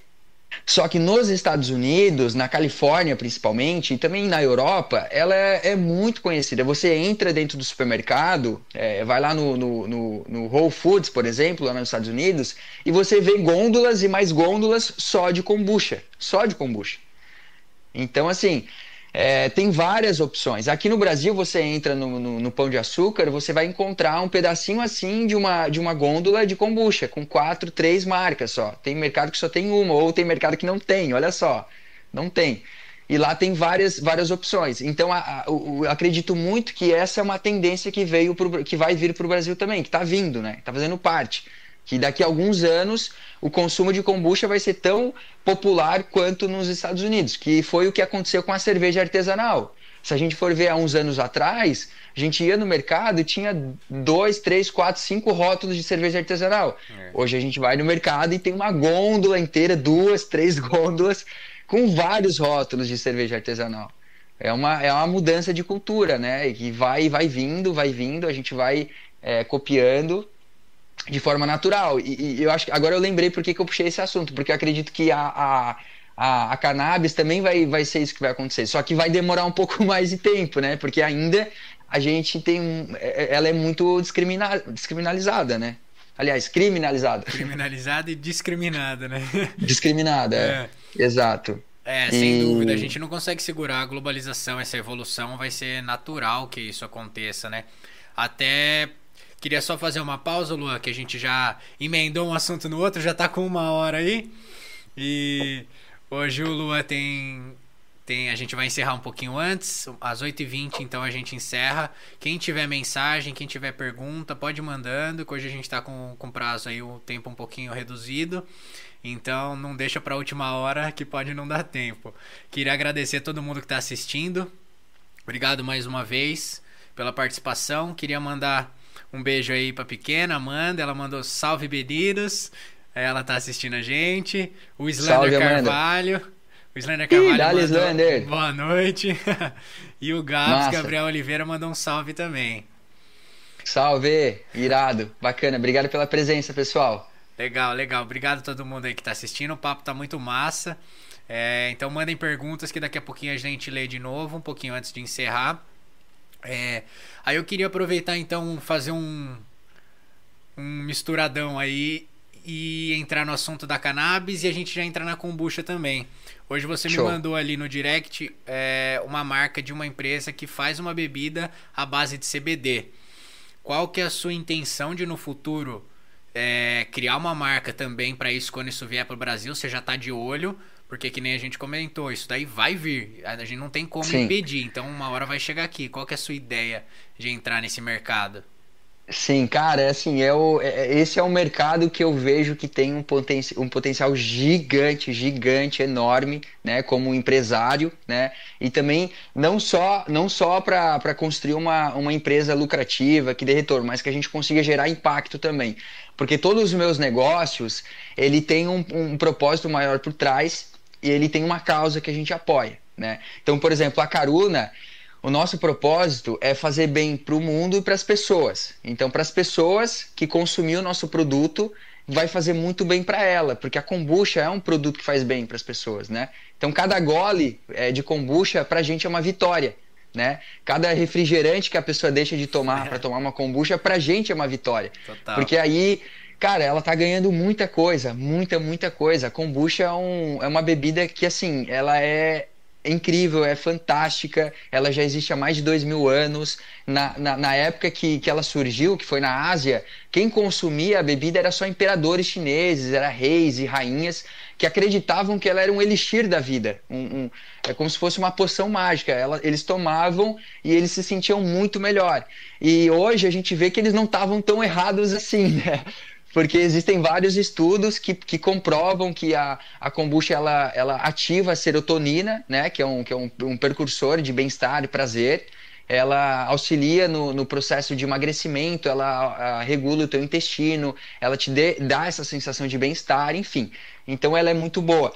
Só que nos Estados Unidos, na Califórnia principalmente, e também na Europa, ela é, é muito conhecida. Você entra dentro do supermercado, é, vai lá no, no, no, no, Whole Foods, por exemplo, lá nos Estados Unidos, e você vê gôndolas e mais gôndolas só de kombucha. Só de kombucha. Então, assim, é, tem várias opções. Aqui no Brasil, você entra no, no, no, Pão de Açúcar, você vai encontrar um pedacinho assim de uma, de uma gôndola de kombucha, com quatro, três marcas só. Tem mercado que só tem uma, ou tem mercado que não tem, olha só. Não tem. E lá tem várias, várias opções. Então, a, a, acredito muito que essa é uma tendência que veio pro, que vai vir para o Brasil também, que está vindo, né? Está fazendo parte que daqui a alguns anos o consumo de kombucha vai ser tão popular quanto nos Estados Unidos, que foi o que aconteceu com a cerveja artesanal. Se a gente for ver há uns anos atrás, a gente ia no mercado e tinha dois, três, quatro, cinco rótulos de cerveja artesanal. É. Hoje a gente vai no mercado e tem uma gôndola inteira, duas, três gôndolas com vários rótulos de cerveja artesanal. É uma, é uma mudança de cultura, né? Que vai, vai vindo, vai vindo, a gente vai é, copiando de forma natural. E, e, eu acho que agora eu lembrei por que, eu puxei esse assunto, porque eu acredito que a, a, a, a, cannabis também vai, vai ser isso que vai acontecer. Só que vai demorar um pouco [laughs] mais de tempo, né? Porque ainda a gente tem. É, é, ela é muito discrimina, descriminalizada, né? Aliás, criminalizada. Criminalizada e discriminada, né? [laughs] Discriminada, é. é. Exato. É, sem e... dúvida. A gente não consegue segurar a globalização, essa evolução vai ser natural que isso aconteça, né? Até Queria só fazer uma pausa, Luan, que a gente já emendou um assunto no outro, já tá com uma hora aí. E hoje o Luan tem. Tem, a gente vai encerrar um pouquinho antes, às 8h20, então a gente encerra. Quem tiver mensagem, quem tiver pergunta, pode ir mandando, que hoje a gente está com, com prazo aí, o tempo um pouquinho reduzido. Então não deixa para a última hora que pode não dar tempo. Queria agradecer a todo mundo que está assistindo. Obrigado mais uma vez pela participação. Queria mandar um beijo aí pra pequena Amanda. Ela mandou salve bebidas. Ela tá assistindo a gente. O Slender salve, Carvalho. Amanda. O Slender Carvalho. Ih, mandou Slender. boa noite. [laughs] e o Gabs Gabriel Oliveira mandou um salve também. Salve! Irado. Bacana. Obrigado pela presença, pessoal. Legal, legal. Obrigado a todo mundo aí que tá assistindo. O papo tá muito massa. É, então mandem perguntas que daqui a pouquinho a gente lê de novo, um pouquinho antes de encerrar. É, aí eu queria aproveitar então fazer um, um misturadão aí e entrar no assunto da cannabis e a gente já entrar na kombucha também. Hoje você Show. me mandou ali no direct é, uma marca de uma empresa que faz uma bebida à base de CBD. Qual que é a sua intenção de no futuro é, criar uma marca também para isso quando isso vier para o Brasil? Você já está de olho? Porque que nem a gente comentou, isso daí vai vir. A gente não tem como Sim. impedir. Então uma hora vai chegar aqui. Qual que é a sua ideia de entrar nesse mercado? Sim, cara, é assim, é o, é- é- esse é um mercado que eu vejo que tem um, poten um potencial gigante, gigante, enorme, né, como empresário, né, e também não só não só para para construir uma, uma empresa lucrativa que dê retorno, mas que a gente consiga gerar impacto também, porque todos os meus negócios, ele tem um, um propósito maior por trás e ele tem uma causa que a gente apoia, né, então, por exemplo, a Caruna o nosso propósito é fazer bem para o mundo e para as pessoas. Então, para as pessoas que consumir o nosso produto, vai fazer muito bem para ela, porque a kombucha é um produto que faz bem para as pessoas, né? Então, cada gole é, de kombucha para a gente é uma vitória, né? Cada refrigerante que a pessoa deixa de tomar para tomar uma kombucha, para a gente é uma vitória. Total. Porque aí cara, ela tá ganhando muita coisa, muita, muita coisa. A kombucha é, um, é uma bebida que, assim, ela é incrível, é fantástica. Ela já existe há mais de dois mil anos. Na, na, na, época que, que ela surgiu, que foi na Ásia, quem consumia a bebida era só imperadores chineses, era reis e rainhas que acreditavam que ela era um elixir da vida. Um, um, é como se fosse uma poção mágica. Ela, eles tomavam e eles se sentiam muito melhor. E hoje a gente vê que eles não estavam tão errados assim, né? Porque existem vários estudos que, que comprovam que a, a kombucha ela, ela ativa a serotonina, né, que é um, que é um, um precursor de bem-estar e prazer. Ela auxilia no, no processo de emagrecimento, ela a, regula o teu intestino, ela te dê, dá essa sensação de bem-estar, enfim. Então ela é muito boa.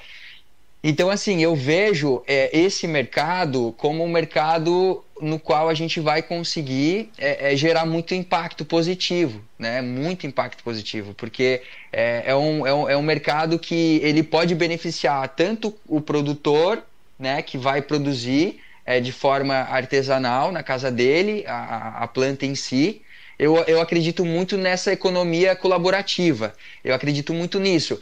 Então, assim, eu vejo é, esse mercado como um mercado no qual a gente vai conseguir é, é, gerar muito impacto positivo, né? Muito impacto positivo, porque é, é, um, é, um, é um mercado que ele pode beneficiar tanto o produtor, né, que vai produzir é, de forma artesanal na casa dele, a, a planta em si, eu, eu acredito muito nessa economia colaborativa. Eu acredito muito nisso.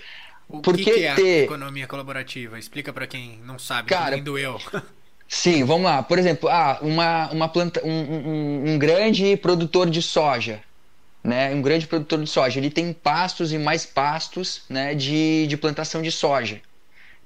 O Por que, que, é ter... a economia colaborativa? Explica para quem não sabe, Cara, incluindo eu. [laughs] Sim, vamos lá. Por exemplo, ah, uma, uma planta, um, um, um, grande produtor de soja, né? Um grande produtor de soja, ele tem pastos e mais pastos, né? De, de plantação de soja.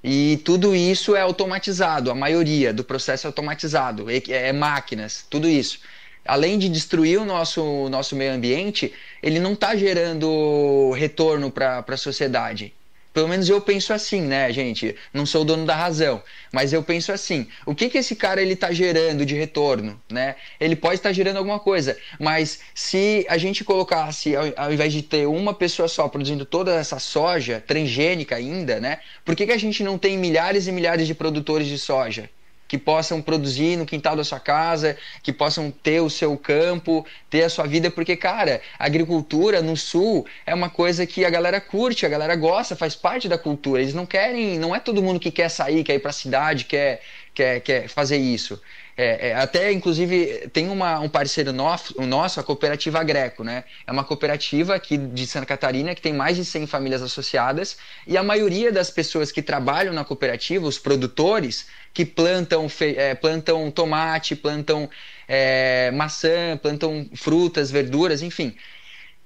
E tudo isso é automatizado, a maioria do processo é automatizado, é, é máquinas, tudo isso. Além de destruir o nosso, nosso meio ambiente, ele não está gerando retorno para a sociedade pelo menos eu penso assim, né, gente? Não sou o dono da razão, mas eu penso assim. O que que esse cara ele tá gerando de retorno, né? Ele pode estar tá gerando alguma coisa, mas se a gente colocasse ao, ao, invés de ter uma pessoa só produzindo toda essa soja transgênica ainda, né? Por que que a gente não tem milhares e milhares de produtores de soja? Que possam produzir no quintal da sua casa, que possam ter o seu campo, ter a sua vida, porque, cara, a agricultura no sul é uma coisa que a galera curte, a galera gosta, faz parte da cultura. Eles não querem, não é todo mundo que quer sair, quer ir para a cidade, quer, quer, quer fazer isso. É, é, até, inclusive, tem uma, um parceiro nosso, a Cooperativa Greco, né? É uma cooperativa aqui de Santa Catarina que tem mais de 100 famílias associadas e a maioria das pessoas que trabalham na cooperativa, os produtores, que plantam, é, plantam tomate, plantam é, maçã, plantam frutas, verduras, enfim,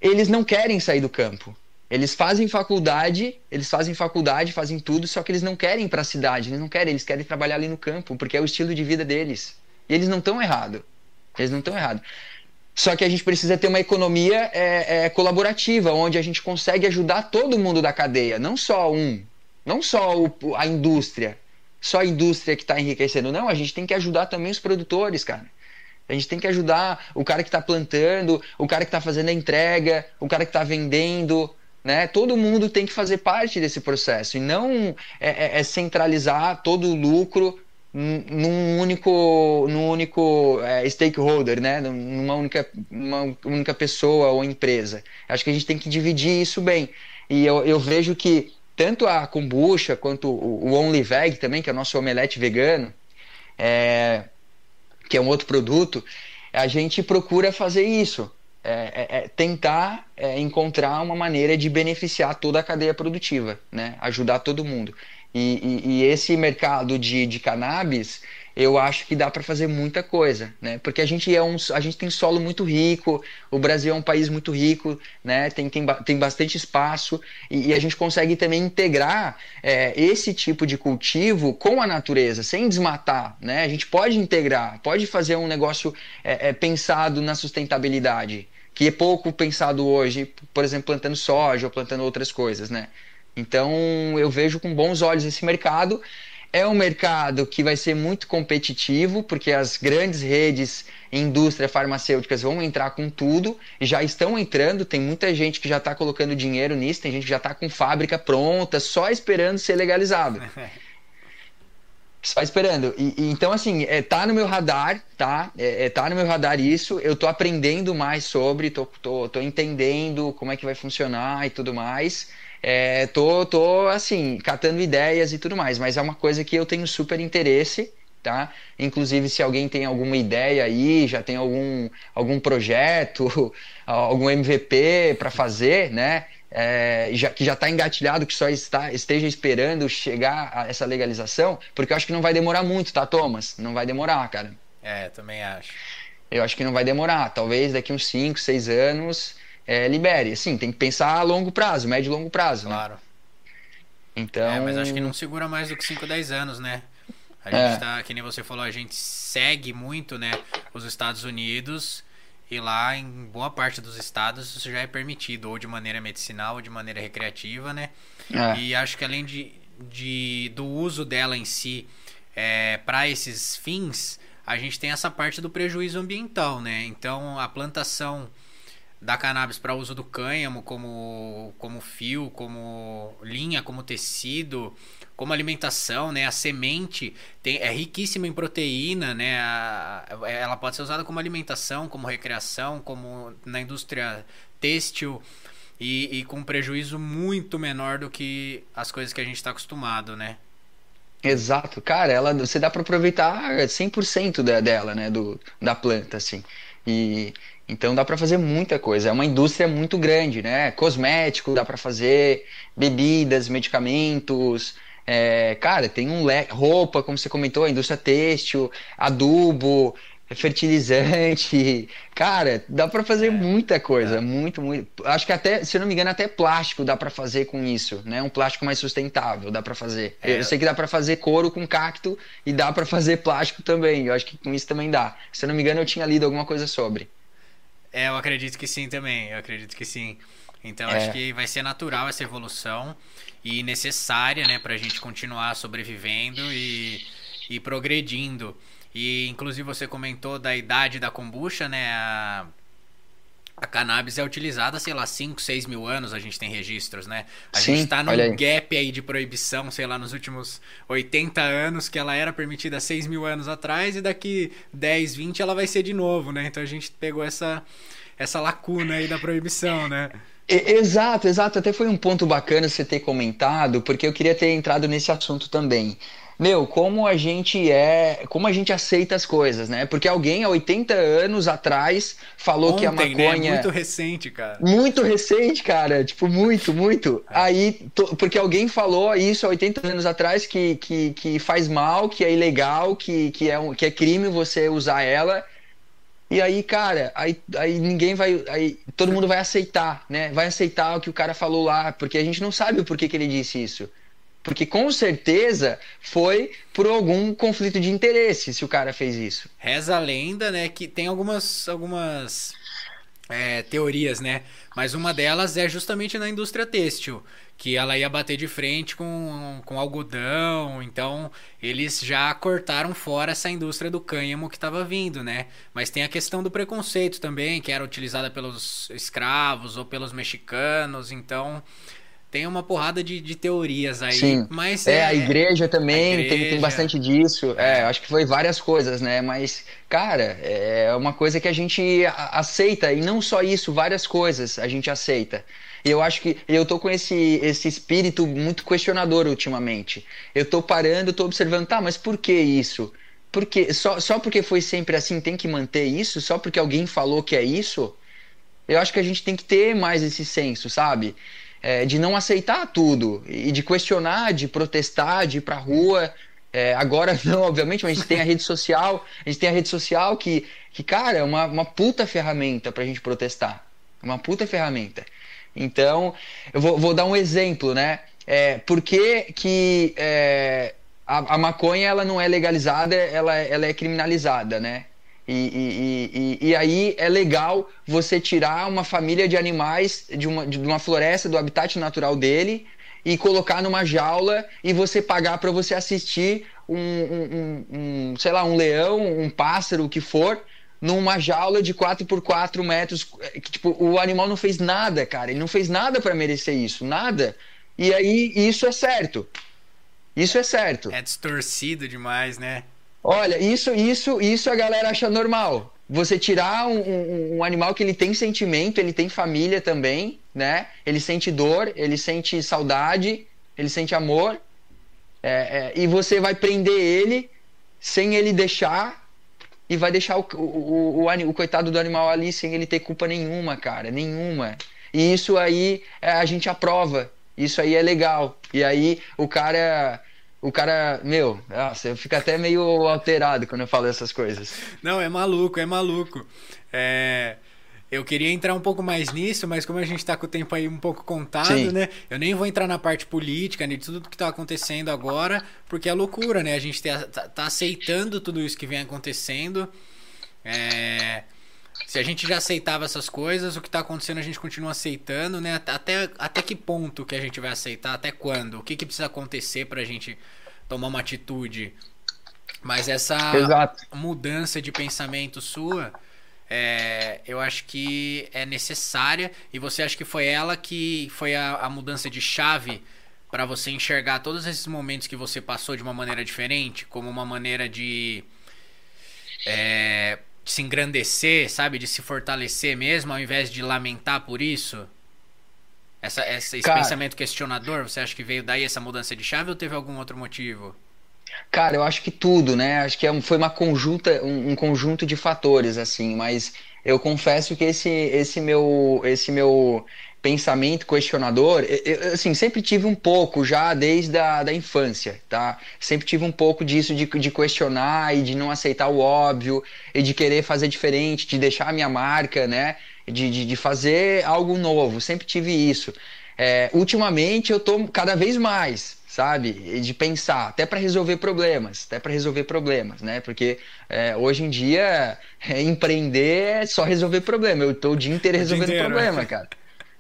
eles não querem sair do campo. Eles fazem faculdade, eles fazem faculdade, fazem tudo, só que eles não querem ir para a cidade, eles não querem, eles querem trabalhar ali no campo, porque é o estilo de vida deles. E eles não estão errados. Eles não estão errados. Só que a gente precisa ter uma economia é, é, colaborativa, onde a gente consegue ajudar todo mundo da cadeia, não só um, não só o, a indústria, só a indústria que está enriquecendo. Não, a gente tem que ajudar também os produtores, cara. A gente tem que ajudar o cara que está plantando, o cara que está fazendo a entrega, o cara que está vendendo. Né? Todo mundo tem que fazer parte desse processo e não é, é, é centralizar todo o lucro num único, num único é, stakeholder, né? numa única, uma única pessoa ou empresa. Acho que a gente tem que dividir isso bem. E eu, eu vejo que tanto a kombucha quanto o, Only Veg também, que é o nosso omelete vegano, é, que é um outro produto, a gente procura fazer isso. É, é, é tentar é, encontrar uma maneira de beneficiar toda a cadeia produtiva, né? ajudar todo mundo. E, e, e esse mercado de, de cannabis, eu acho que dá para fazer muita coisa, né? Porque a gente é um, a gente tem solo muito rico, o Brasil é um país muito rico, né? Tem, tem, tem bastante espaço e, e a gente consegue também integrar é, esse tipo de cultivo com a natureza, sem desmatar, né? A gente pode integrar, pode fazer um negócio é, é, pensado na sustentabilidade que é pouco pensado hoje, por exemplo, plantando soja ou plantando outras coisas, né? Então eu vejo com bons olhos esse mercado. É um mercado que vai ser muito competitivo, porque as grandes redes indústrias farmacêuticas vão entrar com tudo, e já estão entrando. Tem muita gente que já está colocando dinheiro nisso, tem gente que já está com fábrica pronta, só esperando ser legalizado. [laughs] Só esperando. E, e, então, assim, é, tá no meu radar, tá? É, é, tá no meu radar isso. Eu tô aprendendo mais sobre, tô, tô, tô entendendo como é que vai funcionar e tudo mais. É, tô, tô, assim, catando ideias e tudo mais, mas é uma coisa que eu tenho super interesse, tá? Inclusive, se alguém tem alguma ideia aí, já tem algum, algum projeto, [laughs] algum MVP para fazer, né? É, já, que já está engatilhado, que só está, esteja esperando chegar a essa legalização, porque eu acho que não vai demorar muito, tá, Thomas? Não vai demorar, cara. É, também acho. Eu acho que não vai demorar. Talvez daqui uns 5, 6 anos é, libere. Assim, tem que pensar a longo prazo, médio e longo prazo. Claro. Né? Então. É, mas acho que não segura mais do que 5, 10 anos, né? A gente é. tá, que nem você falou, a gente segue muito, né, os Estados Unidos e lá em boa parte dos estados isso já é permitido, ou de maneira medicinal ou de maneira recreativa, né? É. E acho que além de, de, do uso dela em si é, para esses fins, a gente tem essa parte do prejuízo ambiental, né? Então a plantação da cannabis para uso do cânhamo como, como fio, como linha, como tecido, como alimentação, né? A semente tem, é riquíssima em proteína, né? A, ela pode ser usada como alimentação, como recreação, como na indústria têxtil e, e com prejuízo muito menor do que as coisas que a gente está acostumado, né? Exato, cara, ela você dá para aproveitar 100% da, dela, né, do, da planta assim. E então dá para fazer muita coisa. É uma indústria muito grande, né? Cosmético dá para fazer, bebidas, medicamentos. É, cara, tem um leque, roupa, como você comentou, a indústria têxtil, adubo, fertilizante. [laughs] Cara, dá para fazer é, muita coisa, é. muito, muito. Acho que até, se eu não me engano, até plástico dá para fazer com isso, né? Um plástico mais sustentável dá para fazer. É. Eu sei que dá para fazer couro com cacto e dá para fazer plástico também. Eu acho que com isso também dá. Se eu não me engano, eu tinha lido alguma coisa sobre. É, eu acredito que sim também. Eu acredito que sim. Então é. acho que vai ser natural essa evolução e necessária, né, para a gente continuar sobrevivendo e, e progredindo. E inclusive você comentou da idade da kombucha, né? A, a cannabis é utilizada, sei lá, 5, 6 mil anos a gente tem registros, né? A Sim, gente tá num aí. gap aí de proibição, sei lá, nos últimos 80 anos, que ela era permitida 6 mil anos atrás, e daqui 10, 20 ela vai ser de novo, né? Então a gente pegou essa, essa lacuna aí da proibição, né? Exato, exato. Até foi um ponto bacana você ter comentado, porque eu queria ter entrado nesse assunto também meu, como a gente é, como a gente aceita as coisas, né? Porque alguém há 80 anos atrás falou Ontem, que a né? maconha. Né? Muito recente, cara. Muito recente, cara. Tipo, muito, muito. É. Aí, porque alguém falou isso há 80 anos atrás que, que, que faz mal, que é ilegal, que, que, é, que é crime você usar ela. E aí, cara, aí, aí ninguém vai. Aí todo mundo vai aceitar, né? Vai aceitar o que o cara falou lá, porque a gente não sabe o porquê que ele disse isso. Porque com certeza foi por algum conflito de interesse se o cara fez isso. Reza a lenda, né, que tem algumas, algumas é, teorias, né? Mas uma delas é justamente na indústria têxtil, que ela ia bater de frente com, com algodão, então eles já cortaram fora essa indústria do cânhamo que estava vindo, né? Mas tem a questão do preconceito também, que era utilizada pelos escravos ou pelos mexicanos, então tem uma porrada de, de teorias aí. Sim. Mas é, é a igreja também a igreja... Tem, tem bastante disso. É, acho que foi várias coisas, né? Mas, cara, é uma coisa que a gente aceita. E não só isso, várias coisas a gente aceita. E eu acho que eu tô com esse, esse espírito muito questionador ultimamente. Eu tô parando, tô observando, tá, mas por que isso? Porque, só, só porque foi sempre assim tem que manter isso? Só porque alguém falou que é isso? Eu acho que a gente tem que ter mais esse senso, sabe? É, de não aceitar tudo e de questionar, de protestar, de ir pra rua. É, agora [laughs] não, obviamente, mas a gente tem a rede social, a gente tem a rede social que, que cara, é uma, uma puta ferramenta pra gente protestar. Uma puta ferramenta. Então, eu vou, vou dar um exemplo, né? É, por que, que é, a, a, maconha ela não é legalizada, ela, ela é criminalizada, né? E, e, e, e, aí é legal você tirar uma família de animais de uma, de uma floresta, do habitat natural dele, e colocar numa jaula e você pagar para você assistir um, um, um, sei lá, um leão, um pássaro, o que for, numa jaula de 4 por 4 metros. Tipo, o animal não fez nada, cara. Ele não fez nada para merecer isso, nada. E aí, isso é certo. Isso é certo. É distorcido demais, né? Olha, isso, isso, isso a galera acha normal. Você tirar um, um, um, animal que ele tem sentimento, ele tem família também, né? Ele sente dor, ele sente saudade, ele sente amor. É, é, e você vai prender ele sem ele deixar e vai deixar o, o, o, o, coitado do animal ali sem ele ter culpa nenhuma, cara, nenhuma. E isso aí é, a gente aprova. Isso aí é legal. E aí o cara o cara, meu, nossa, eu fico até meio alterado quando eu falo essas coisas. Não, é maluco, é maluco. É... Eu queria entrar um pouco mais nisso, mas como a gente está com o tempo aí um pouco contado, Sim. né? Eu nem vou entrar na parte política, né, de tudo que está acontecendo agora, porque é loucura, né? A gente tá, tá, tá aceitando tudo isso que vem acontecendo. É... Se a gente já aceitava essas coisas, o que está acontecendo a gente continua aceitando, né? Até, até que ponto que a gente vai aceitar? Até quando? O que, que precisa acontecer para a gente tomar uma atitude? Mas essa Exato. mudança de pensamento sua, é, eu acho que é necessária. E você acha que foi ela que foi a, a mudança de chave para você enxergar todos esses momentos que você passou de uma maneira diferente, como uma maneira de. É, de se engrandecer, sabe? De se fortalecer mesmo, ao invés de lamentar por isso? Essa, essa, esse Cara, pensamento questionador, você acha que veio daí essa mudança de chave ou teve algum outro motivo? Cara, eu acho que tudo, né? Acho que é foi uma conjunta, um, um conjunto de fatores, assim, mas eu confesso que esse, esse meu, esse meu pensamento questionador, eu, assim, sempre tive um pouco já desde a da infância, tá? Sempre tive um pouco disso de, de questionar e de não aceitar o óbvio e de querer fazer diferente, de deixar a minha marca, né? De, de, de fazer algo novo, sempre tive isso. É, ultimamente eu tô cada vez mais, sabe? De pensar, até para resolver problemas, até para resolver problemas, né? Porque é, hoje em dia é, [laughs] empreender é só resolver problema. Eu tô o dia inteiro resolvendo inteiro. problema, cara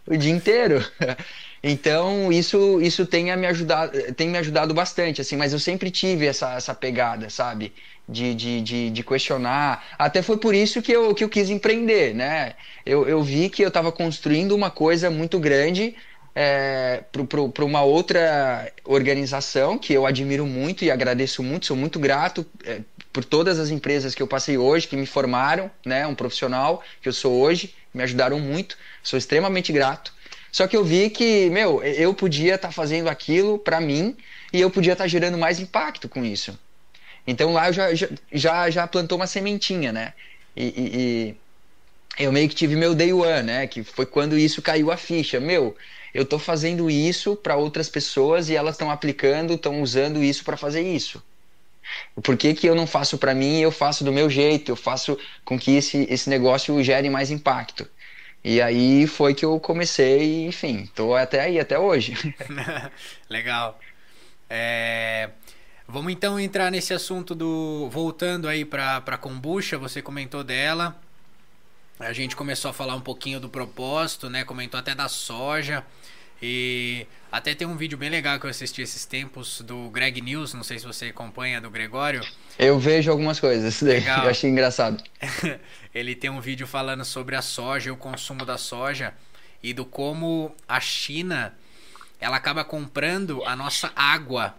o dia inteiro. [laughs] Então, isso, isso tem, me ajudado, tem me ajudado bastante, assim, mas eu sempre tive essa, essa pegada, sabe? De, de, de, de questionar. Até foi por isso que eu, que eu quis empreender, né? Eu, eu vi que eu estava construindo uma coisa muito grande é, para uma outra organização que eu admiro muito e agradeço muito, sou muito grato é, por todas as empresas que eu passei hoje, que me formaram, né? Um profissional que eu sou hoje, me ajudaram muito Sou extremamente grato. Só que eu vi que, meu, eu podia estar tá fazendo aquilo para mim e eu podia estar tá gerando mais impacto com isso. Então lá eu já, já, já plantou uma sementinha, né? E, e, e, eu meio que tive meu day one, né? Que foi quando isso caiu a ficha. Meu, eu tô fazendo isso para outras pessoas e elas estão aplicando, estão usando isso para fazer isso. Por que, que eu não faço para mim e eu faço do meu jeito? Eu faço com que esse, esse negócio gere mais impacto. E aí foi que eu comecei, enfim, tô até aí, até hoje. [laughs] [laughs] Legal. É... Vamos então entrar nesse assunto do. Voltando aí para a kombucha, você comentou dela. A gente começou a falar um pouquinho do propósito, né? Comentou até da soja. E até tem um vídeo bem legal que eu assisti esses tempos do Greg News, não sei se você acompanha, do Gregório. Eu vejo algumas coisas, legal. eu achei engraçado. [laughs] Ele tem um vídeo falando sobre a soja e o consumo da soja e do como a China ela acaba comprando a nossa água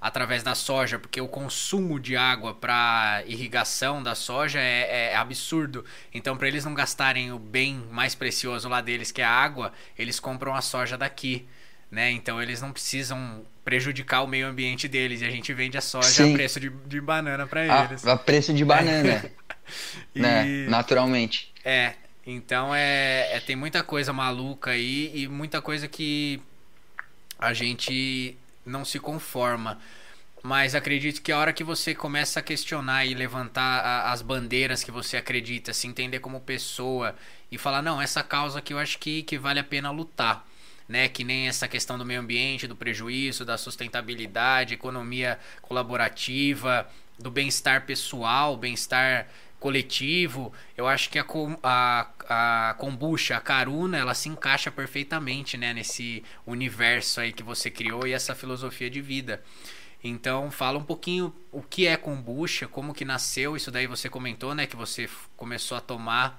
através da soja, porque o consumo de água para irrigação da soja é, é absurdo. Então, para eles não gastarem o bem mais precioso lá deles, que é a água, eles compram a soja daqui. Né? Então eles não precisam prejudicar o meio ambiente deles e a gente vende a soja Sim. a preço de, de banana para eles. A, a, preço de banana, [laughs] e... né? Naturalmente. É, então é, é, tem muita coisa maluca aí e muita coisa que a gente não se conforma. Mas acredito que a hora que você começa a questionar e levantar a, as bandeiras que você acredita, se entender como pessoa e falar, não, essa causa que eu acho que, que vale a pena lutar. Né, que nem essa questão do meio ambiente, do prejuízo, da sustentabilidade, economia colaborativa, do bem-estar pessoal, bem-estar coletivo. Eu acho que a, a, a kombucha, a karuna, ela se encaixa perfeitamente, né, nesse universo aí que você criou e essa filosofia de vida. Então, fala um pouquinho o que é kombucha, como que nasceu, isso daí você comentou, né, que você começou a tomar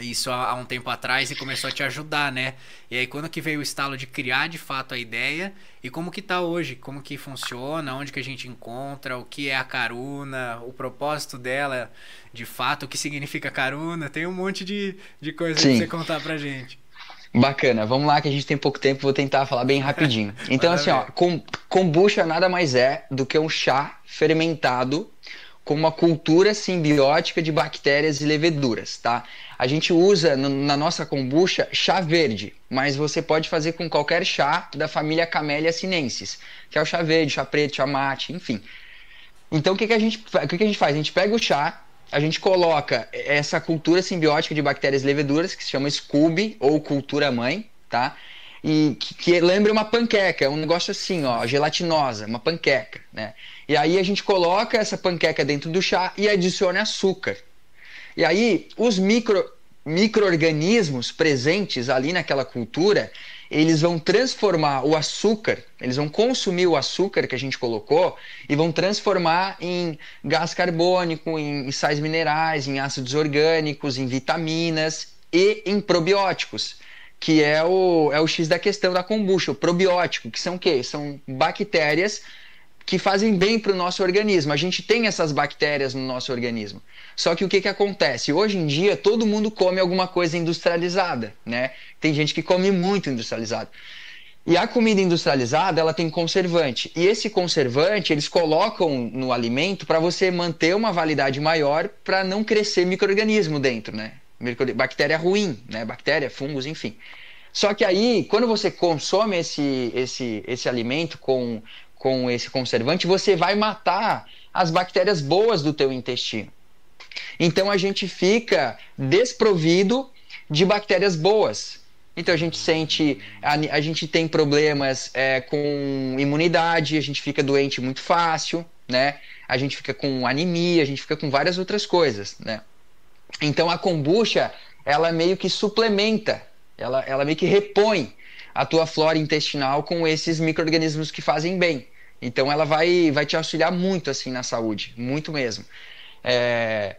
isso há, um tempo atrás e começou a te ajudar, né? E aí quando que veio o estalo de criar de fato a ideia e como que tá hoje, como que funciona, onde que a gente encontra, o que é a caruna, o propósito dela, de fato, o que significa caruna, tem um monte de, de coisa Sim. pra você contar pra gente. Bacana, vamos lá que a gente tem pouco tempo, vou tentar falar bem rapidinho. [laughs] Então assim, ó, kombucha nada mais é do que um chá fermentado com uma cultura simbiótica de bactérias e leveduras, tá? A gente usa na nossa kombucha chá verde, mas você pode fazer com qualquer chá da família Camellia sinensis, que é o chá verde, chá preto, chá mate, enfim. Então o que, que, a, gente, o que, que a gente faz? A gente pega o chá, a gente coloca essa cultura simbiótica de bactérias e leveduras, que se chama SCUB ou cultura mãe, tá? e que, que, lembra uma panqueca, é um negócio assim, ó, gelatinosa, uma panqueca, né? E aí a gente coloca essa panqueca dentro do chá e adiciona açúcar. E aí os micro microorganismos presentes ali naquela cultura, eles vão transformar o açúcar, eles vão consumir o açúcar que a gente colocou e vão transformar em gás carbônico, em sais minerais, em ácidos orgânicos, em vitaminas e em probióticos que é o, é o X da questão da kombucha, o probiótico, que são o quê? São bactérias que fazem bem para o nosso organismo. A gente tem essas bactérias no nosso organismo. Só que o que, que acontece? Hoje em dia todo mundo come alguma coisa industrializada, né? Tem gente que come muito industrializado. E a comida industrializada, ela tem conservante. E esse conservante, eles colocam no alimento para você manter uma validade maior para não crescer microorganismo dentro, né? bactéria ruim, né? Bactéria, fungos, enfim. Só que aí, quando você consome esse, esse, esse alimento com, com esse conservante, você vai matar as bactérias boas do teu intestino. Então a gente fica desprovido de bactérias boas. Então a gente sente, a, a gente tem problemas é, com imunidade, a gente fica doente muito fácil, né? A gente fica com anemia, a gente fica com várias outras coisas, né? Então a kombucha, ela meio que suplementa, ela, ela meio que repõe a tua flora intestinal com esses micro-organismos que fazem bem. Então ela vai, vai te auxiliar muito assim na saúde, muito mesmo. É,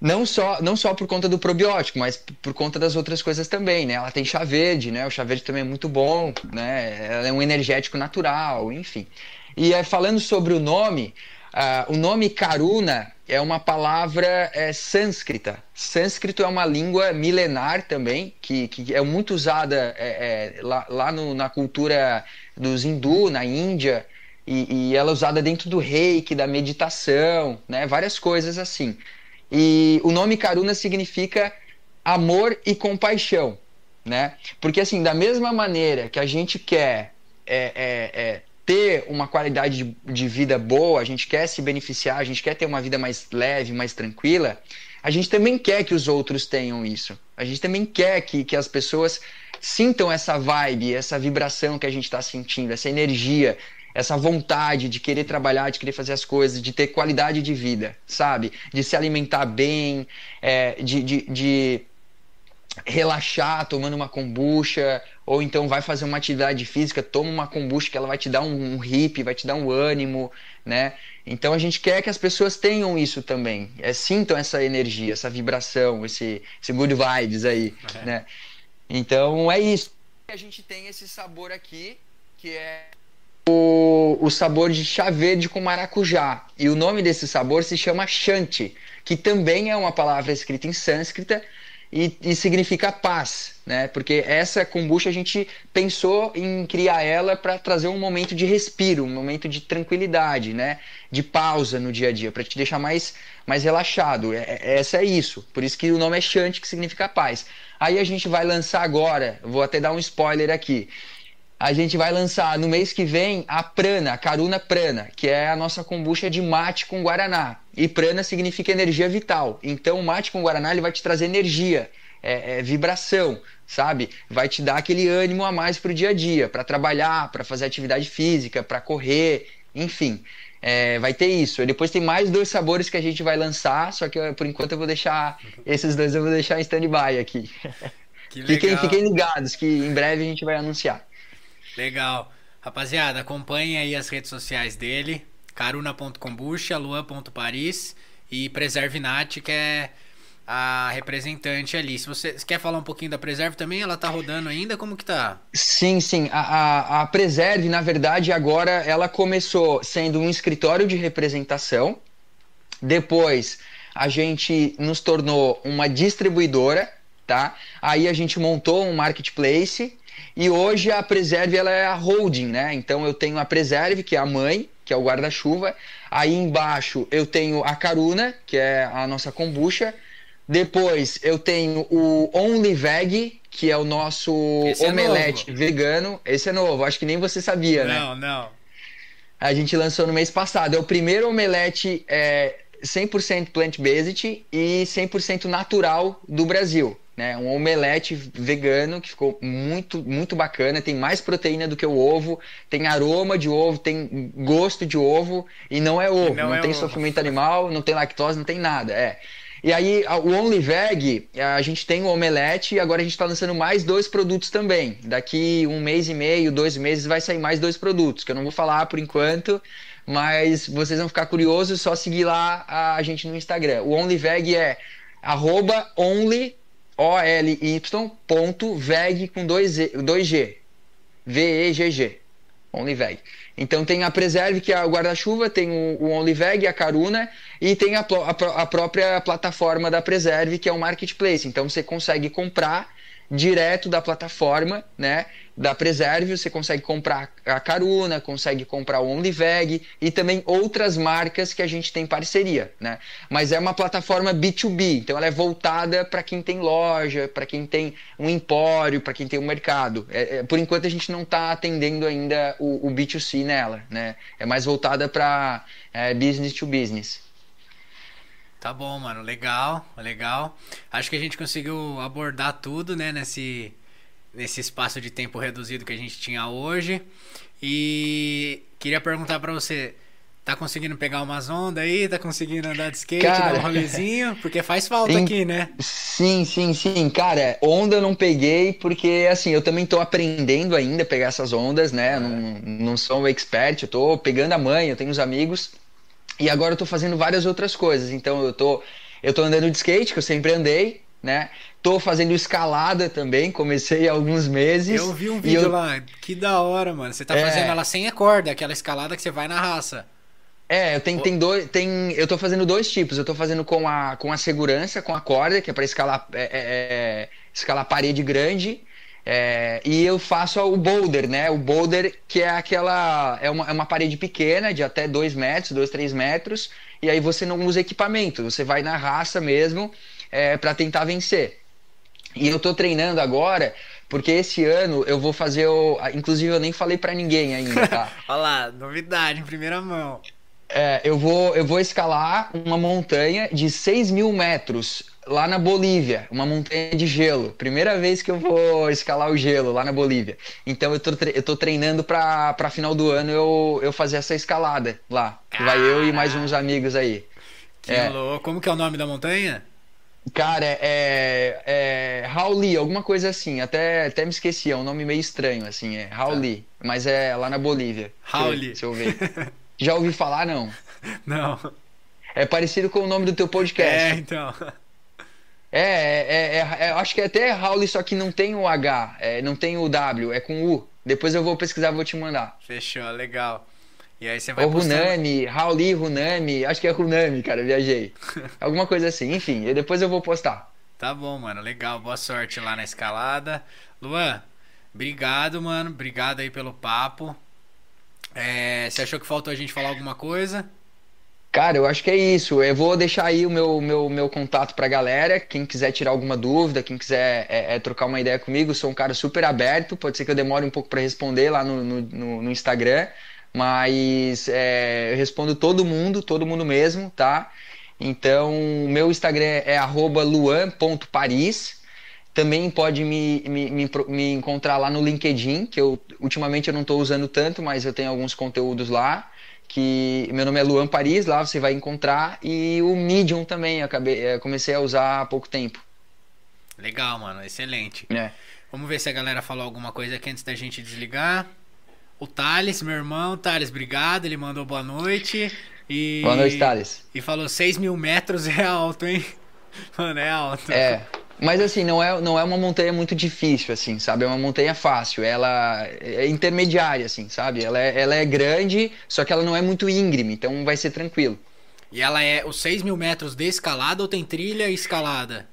não só, não só por conta do probiótico, mas por conta das outras coisas também, né? Ela tem chá verde, né? O chá verde também é muito bom, né? Ela é um energético natural, enfim. E é, falando sobre o nome, uh, o nome Karuna é uma palavra é, sânscrita. Sânscrito é uma língua milenar também, que, que é muito usada é, é, lá, lá no, na cultura dos hindu, na Índia, e, e, ela é usada dentro do reiki, da meditação, né? várias coisas assim. E o nome Karuna significa amor e compaixão, né? Porque assim, da mesma maneira que a gente quer é, é, é ter uma qualidade de, de, vida boa, a gente quer se beneficiar, a gente quer ter uma vida mais leve, mais tranquila, a gente também quer que os outros tenham isso. A gente também quer que, que as pessoas sintam essa vibe, essa vibração que a gente está sentindo, essa energia, essa vontade de querer trabalhar, de querer fazer as coisas, de ter qualidade de vida, sabe? De se alimentar bem, é, de, de, de relaxar tomando uma kombucha, ou então vai fazer uma atividade física, toma uma kombucha que ela vai te dar um, um hip, vai te dar um ânimo, né? Então a gente quer que as pessoas tenham isso também, é, sintam essa energia, essa vibração, esse, esse good vibes aí, é. né? Então é isso. A gente tem esse sabor aqui, que é o, o sabor de chá verde com maracujá. E o nome desse sabor se chama Shanti, que também é uma palavra escrita em sânscrita, e, e, significa paz, né? Porque essa kombucha a gente pensou em criar ela para trazer um momento de respiro, um momento de tranquilidade, né? De pausa no dia a dia, para te deixar mais, mais relaxado. É, é, essa é isso. Por isso que o nome é Shanti, que significa paz. Aí a gente vai lançar agora, vou até dar um spoiler aqui a gente vai lançar no mês que vem a Prana, a Karuna Prana, que é a nossa kombucha de mate com guaraná. E Prana significa energia vital. Então o mate com guaraná ele vai te trazer energia, é, é vibração, sabe? Vai te dar aquele ânimo a mais para o dia a dia, para trabalhar, para fazer atividade física, para correr, enfim. é, vai ter isso. E depois tem mais dois sabores que a gente vai lançar, só que por enquanto eu vou deixar. [laughs] Esses dois eu vou deixar em stand-by aqui. Fiquem, fiquem ligados que em breve a gente vai anunciar. Legal. Rapaziada, acompanhem aí as redes sociais dele. Caruna.combucha, Luan.paris e Preserve Nat, que é a representante ali. Se você quer falar um pouquinho da Preserve também, ela tá rodando ainda? Como que tá? Sim, sim. A, a, a Preserve, na verdade, agora ela começou sendo um escritório de representação. Depois a gente nos tornou uma distribuidora, tá? Aí a gente montou um marketplace e hoje a Preserve ela é a holding, né? Então eu tenho a Preserve, que é a mãe, que é o guarda-chuva. Aí embaixo eu tenho a Caruna, que é a nossa kombucha. Depois eu tenho o Only Veg, que é o nosso Esse é omelete é vegano. Esse é novo, acho que nem você sabia, não, né? Não, não. A gente lançou no mês passado. É o primeiro omelete é, 100% plant-based e 100% natural do Brasil. Né? Um omelete vegano que ficou muito, muito bacana. Tem mais proteína do que o ovo, tem aroma de ovo, tem gosto de ovo e não é ovo. Não, não é tem ovo. sofrimento animal, não tem lactose, não tem nada. É. E aí, o Only Veg, a gente tem o omelete e agora a gente está lançando mais dois produtos também. Daqui um mês e meio, dois meses, vai sair mais dois produtos, que eu não vou falar por enquanto, mas vocês vão ficar curiosos, só seguir lá a gente no Instagram. O Only Veg é arroba only, O-L-Y, ponto, veg com dois, dois G. V-E-G-G. Only Veg. Então tem a Preserve, que é o guarda-chuva, tem o, o OnlyVeg, a Caruna, e tem a, a, a, própria plataforma da Preserve, que é o Marketplace. Então você consegue comprar direto da plataforma, né? Da Preserve, você consegue comprar a Caruna, consegue comprar o OnlyVeg e também outras marcas que a gente tem parceria, né? Mas é uma plataforma B2B, então ela é voltada para quem tem loja, para quem tem um empório, para quem tem um mercado. É, é, por enquanto a gente não está atendendo ainda o, o, B2C nela, né? É mais voltada para é, business to business. Tá bom, mano. Legal, legal. Acho que a gente conseguiu abordar tudo, né, nesse, nesse espaço de tempo reduzido que a gente tinha hoje. E queria perguntar para você, tá conseguindo pegar umas ondas aí? Tá conseguindo andar de skate, cara, dar um rolezinho? Porque faz falta em... aqui, né? Sim, sim, sim. Cara, onda eu não peguei porque, assim, eu também tô aprendendo ainda a pegar essas ondas, né? É. Não, não sou um expert, eu tô pegando a mãe, eu tenho uns amigos e agora eu tô fazendo várias outras coisas. Então eu tô, eu tô andando de skate, que eu sempre andei, né? Tô fazendo escalada também, comecei há alguns meses. Eu vi um vídeo eu... lá, que da hora, mano. Você tá é... fazendo ela sem a corda, aquela escalada que você vai na raça. É, eu tenho, tem dois, tem, eu tô fazendo dois tipos. Eu tô fazendo com a, com a segurança, com a corda, que é para escalar, é, é, é, escalar parede grande. É, e eu faço o boulder, né? O boulder que é aquela. É uma, é uma parede pequena, de até 2 metros, 2, 3 metros, e aí você não usa equipamento, você vai na raça mesmo é, para tentar vencer. E eu tô treinando agora, porque esse ano eu vou fazer o. Inclusive eu nem falei para ninguém ainda, tá? [laughs] Olha lá, novidade em primeira mão. É, eu, vou, eu vou escalar uma montanha de 6 mil metros lá na Bolívia, uma montanha de gelo. Primeira vez que eu vou escalar o gelo lá na Bolívia. Então eu tô, eu tô treinando pra, pra final do ano eu, eu fazer essa escalada lá. Vai eu e mais uns amigos aí. Que é. louco. Como que é o nome da montanha? Cara, é, é Rauli, alguma coisa assim. Até, até me esqueci, é um nome meio estranho, assim. É Rauli, tá. mas é lá na Bolívia. Rauli. Se eu ver. Já ouvi falar, não? [laughs] Não. É parecido com o nome do teu podcast. É, então. É, é, é, é, acho que é até Raul, só que não tem o H, é, não tem o W, é com U. Depois eu vou pesquisar vou te mandar. Fechou, legal. E aí você vai postando... Runami, Rauli, Runami, acho que é Runami, cara, viajei. [laughs] Alguma coisa assim, enfim, e depois eu vou postar. Tá bom, mano, legal, boa sorte lá na escalada. Luan, obrigado, mano, obrigado aí pelo papo. É, você achou que faltou a gente falar alguma coisa? Cara, eu acho que é isso. Eu vou deixar aí o meu, meu, meu contato pra galera. Quem quiser tirar alguma dúvida, quem quiser é, é, trocar uma ideia comigo, sou um cara super aberto. Pode ser que eu demore um pouco para responder lá no, no, no Instagram, mas é, eu respondo todo mundo, todo mundo mesmo, tá? Então, meu Instagram é luan.paris. Também pode me, me, me, me, encontrar lá no LinkedIn, que eu ultimamente eu não estou usando tanto, mas eu tenho alguns conteúdos lá que meu nome é Luan Paris, lá você vai encontrar, e o Medium também, eu acabei, eu comecei a usar há pouco tempo. Legal, mano, excelente. É. Vamos ver se a galera falou alguma coisa aqui antes da gente desligar. O Thales, meu irmão, Thales, obrigado, ele mandou boa noite. E... Boa noite, Thales. E falou 6 mil metros é alto, hein? [laughs] Mano, é alto. É. Mas assim, não é, não é uma montanha muito difícil, assim, sabe? É uma montanha fácil. Ela é intermediária, assim, sabe? Ela é, ela é grande, só que ela não é muito íngreme, então vai ser tranquilo. E ela é os 6 mil metros de escalada ou tem trilha e escalada?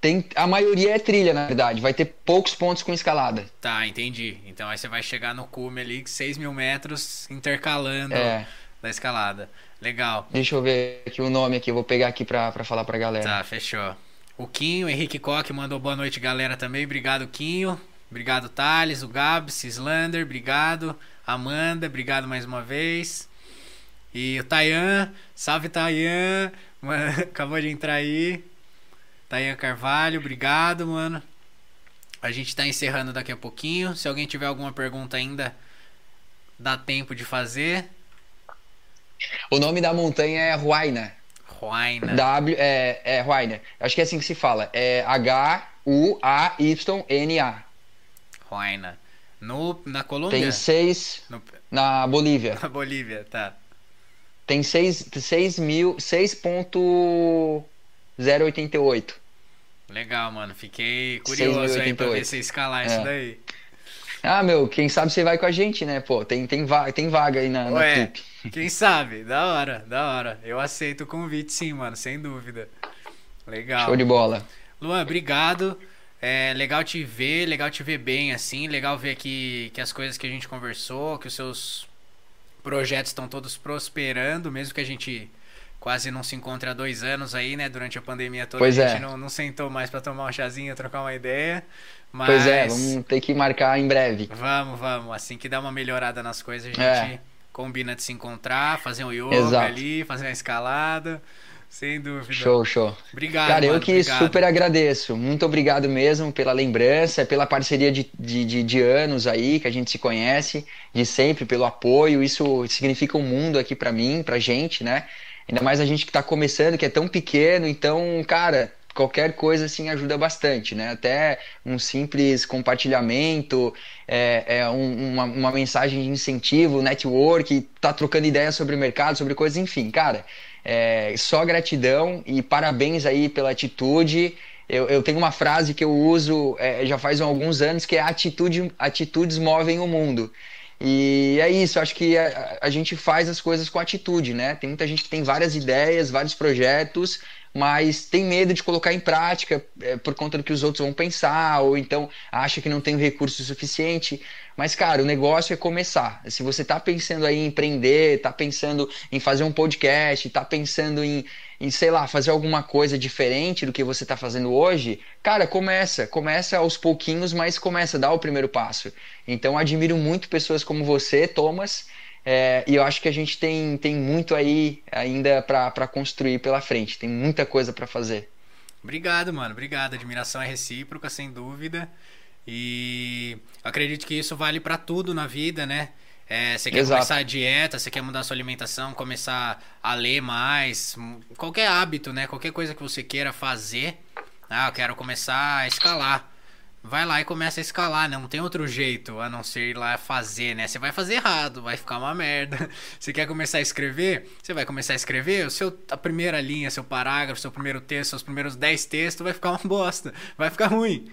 Tem, a maioria é trilha, na verdade. Vai ter poucos pontos com escalada. Tá, entendi. Então aí você vai chegar no cume ali, 6 mil metros intercalando É. da escalada. Legal. Deixa eu ver aqui o nome aqui, eu vou pegar aqui pra, pra falar pra galera. Tá, fechou. O Quinho, Henrique Coque mandou boa noite, galera, também. Obrigado, Quinho. Obrigado, Thales, o Gabs, Islander, obrigado. Amanda, obrigado mais uma vez. E o Tayan, salve Tayan, [laughs] acabou de entrar aí. Tayan Carvalho, obrigado, mano. A gente tá encerrando daqui a pouquinho. Se alguém tiver alguma pergunta ainda, dá tempo de fazer. O nome da montanha é Huayna. Huayna. W, é, é Huayna. Acho que é assim que se fala. É H-U-A-Y-N-A. Huayna. No, na Colômbia? Tem seis No- na Bolívia. na Bolívia, tá. Tem seis, seis mil, 6.088. Legal, mano. Fiquei curioso aí pra ver 6.088. você escalar É. isso daí. Ah, meu, quem sabe você vai com a gente, né? Pô, tem, tem, vaga, tem vaga aí na, Ué. Quem sabe? Da hora, da hora. Eu aceito o convite sim, mano, sem dúvida. Legal. Show de bola. Luan, obrigado. É legal te ver, legal te ver bem assim, legal ver que, que as coisas que a gente conversou, que os seus projetos estão todos prosperando, mesmo que a gente quase não se encontre há dois anos aí, né? Durante a pandemia toda, Pois a gente é. não, não sentou mais pra tomar um chazinho, trocar uma ideia. Mas Pois é, vamos ter que marcar em breve. Vamos, vamos. Assim que dá uma melhorada nas coisas, a gente É. combina de se encontrar, fazer um yoga Exato. ali, fazer uma escalada. Sem dúvida. Show, show. Obrigado, Cara, eu mano, que obrigado. super agradeço. Muito obrigado mesmo pela lembrança, pela parceria de, de, de, de anos aí, que a gente se conhece, de sempre, pelo apoio. Isso significa um mundo aqui pra mim, pra gente, né? Ainda mais a gente que tá começando, que é tão pequeno. Então, cara, qualquer coisa assim ajuda bastante, né? Até um simples compartilhamento, é, é um- uma, uma mensagem de incentivo, network, tá trocando ideias sobre o mercado, sobre coisas, enfim, cara. É, só gratidão e parabéns aí pela atitude. Eu, eu tenho uma frase que eu uso é, já faz alguns anos que é atitude, atitudes movem o mundo. E é isso, acho que a, a gente faz as coisas com atitude, né? Tem muita gente que tem várias ideias, vários projetos, mas tem medo de colocar em prática é, por conta do que os outros vão pensar, ou então acha que não tem recurso suficiente. Mas, cara, o negócio é começar. Se você tá pensando aí em empreender, tá pensando em fazer um podcast, tá pensando em, em sei lá, fazer alguma coisa diferente do que você tá fazendo hoje, cara, começa. Começa aos pouquinhos, mas começa, dá o primeiro passo. Então, admiro muito pessoas como você, Thomas, é, e eu acho que a gente tem, tem muito aí ainda para construir pela frente. Tem muita coisa para fazer. Obrigado, mano. Obrigado. Admiração é recíproca, sem dúvida. E acredito que isso vale pra tudo na vida, né? É, você quer Exato. começar a dieta, você quer mudar sua alimentação, começar a ler mais, m- qualquer hábito, né? Qualquer coisa que você queira fazer. Ah, eu quero começar a escalar. Vai lá e começa a escalar, né? não tem outro jeito a não ser ir lá fazer, né? Você vai fazer errado, vai ficar uma merda. [laughs] Você quer começar a escrever? Você vai começar a escrever, o seu, a primeira linha, seu parágrafo, seu primeiro texto, seus primeiros 10 textos vai ficar uma [laughs] bosta, vai ficar ruim.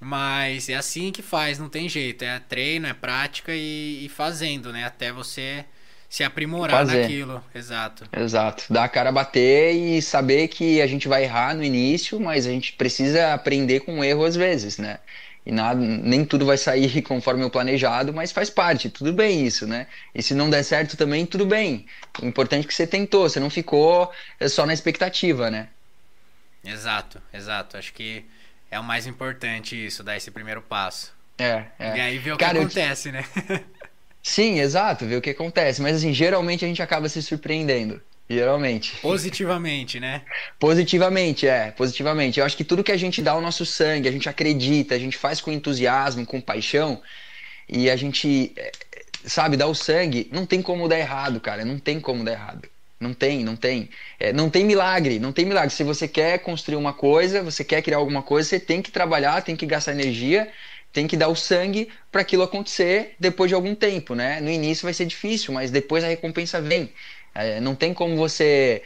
Mas é assim que faz, não tem jeito. É treino, é prática e, e fazendo, né? Até você se aprimorar Fazer. naquilo. Exato. Exato. Dar a cara a bater e saber que a gente vai errar no início, mas a gente precisa aprender com o erro às vezes, né? E nada, nem tudo vai sair [laughs] conforme o planejado, mas faz parte, tudo bem isso, né? E se não der certo também, tudo bem. O importante é que você tentou, você não ficou é, só na expectativa, né? Exato, exato. Acho que é o mais importante isso, dar esse primeiro passo. É, é. E aí ver o Cara, que eu- acontece, né? [laughs] Sim, exato, ver o que acontece. Mas assim, geralmente a gente acaba se surpreendendo. Geralmente. Positivamente, né? Positivamente, é, positivamente. Eu acho que tudo que a gente dá o nosso sangue, a gente acredita, a gente faz com entusiasmo, com paixão, e a gente é, sabe, dar o sangue, não tem como dar errado, cara. Não tem como dar errado. Não tem, não tem. É, não tem milagre, não tem milagre. Se você quer construir uma coisa, você quer criar alguma coisa, você tem que trabalhar, tem que gastar energia, tem que dar o sangue para aquilo acontecer depois de algum tempo, né? No início vai ser difícil, mas depois a recompensa vem. É, não tem como você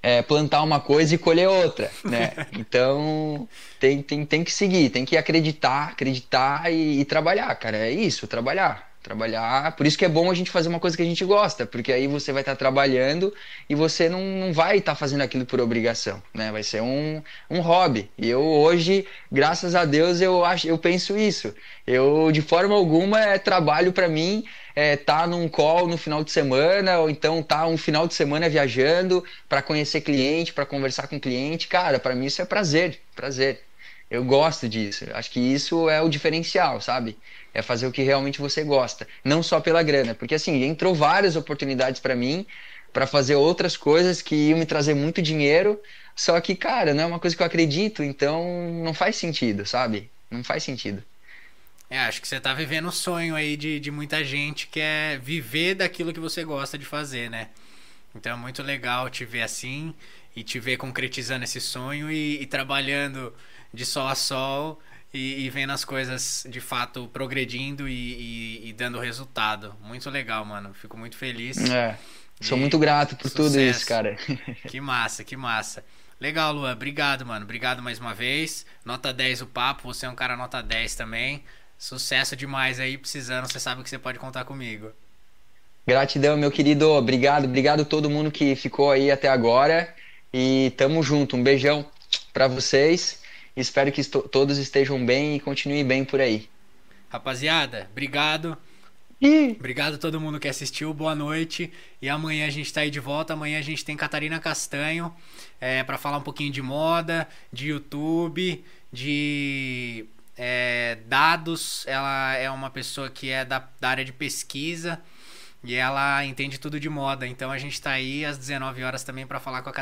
é, plantar uma coisa e colher outra, né? [laughs] Então tem, tem, tem que seguir, tem que acreditar, acreditar e, e trabalhar, cara. É isso, trabalhar. Trabalhar, por isso que é bom a gente fazer uma coisa que a gente gosta, porque aí você vai estar tá trabalhando e você não, não vai estar tá fazendo aquilo por obrigação, né? Vai ser um, um hobby. E eu hoje, graças a Deus, eu acho, eu penso isso. Eu de forma alguma é trabalho para mim é, tá num call no final de semana ou então tá um final de semana viajando para conhecer cliente, para conversar com cliente. Cara, para mim isso é prazer, prazer. Eu gosto disso. Acho que isso é o diferencial, sabe? É fazer o que realmente você gosta, não só pela grana, porque assim, entrou várias oportunidades para mim para fazer outras coisas que iam me trazer muito dinheiro, só que, cara, não é uma coisa que eu acredito, então não faz sentido, sabe? Não faz sentido. É, acho que você tá vivendo o sonho aí de, de muita gente que é viver daquilo que você gosta de fazer, né? Então é muito legal te ver assim e te ver concretizando esse sonho e, e trabalhando de sol a sol e, e vendo as coisas de fato progredindo e, e, e, dando resultado. Muito legal, mano. Fico muito feliz. É. Sou muito grato por sucesso. tudo isso, cara. [laughs] que massa, que massa. Legal, Luan. Obrigado, mano. Obrigado mais uma vez. Nota 10 o papo. Você é um cara nota 10 também. Sucesso demais aí, precisando. Você sabe que você pode contar comigo. Gratidão, meu querido. Obrigado, obrigado a todo mundo que ficou aí até agora. E tamo junto. Um beijão para vocês. Espero que todos estejam bem e continuem bem por aí. Rapaziada, obrigado. Obrigado a todo mundo que assistiu, boa noite. E amanhã a gente está aí de volta. Amanhã a gente tem Catarina Castanho é, para falar um pouquinho de moda, de YouTube, de é, dados. Ela é uma pessoa que é da, da área de pesquisa e ela entende tudo de moda. Então a gente está aí às 19 horas também para falar com a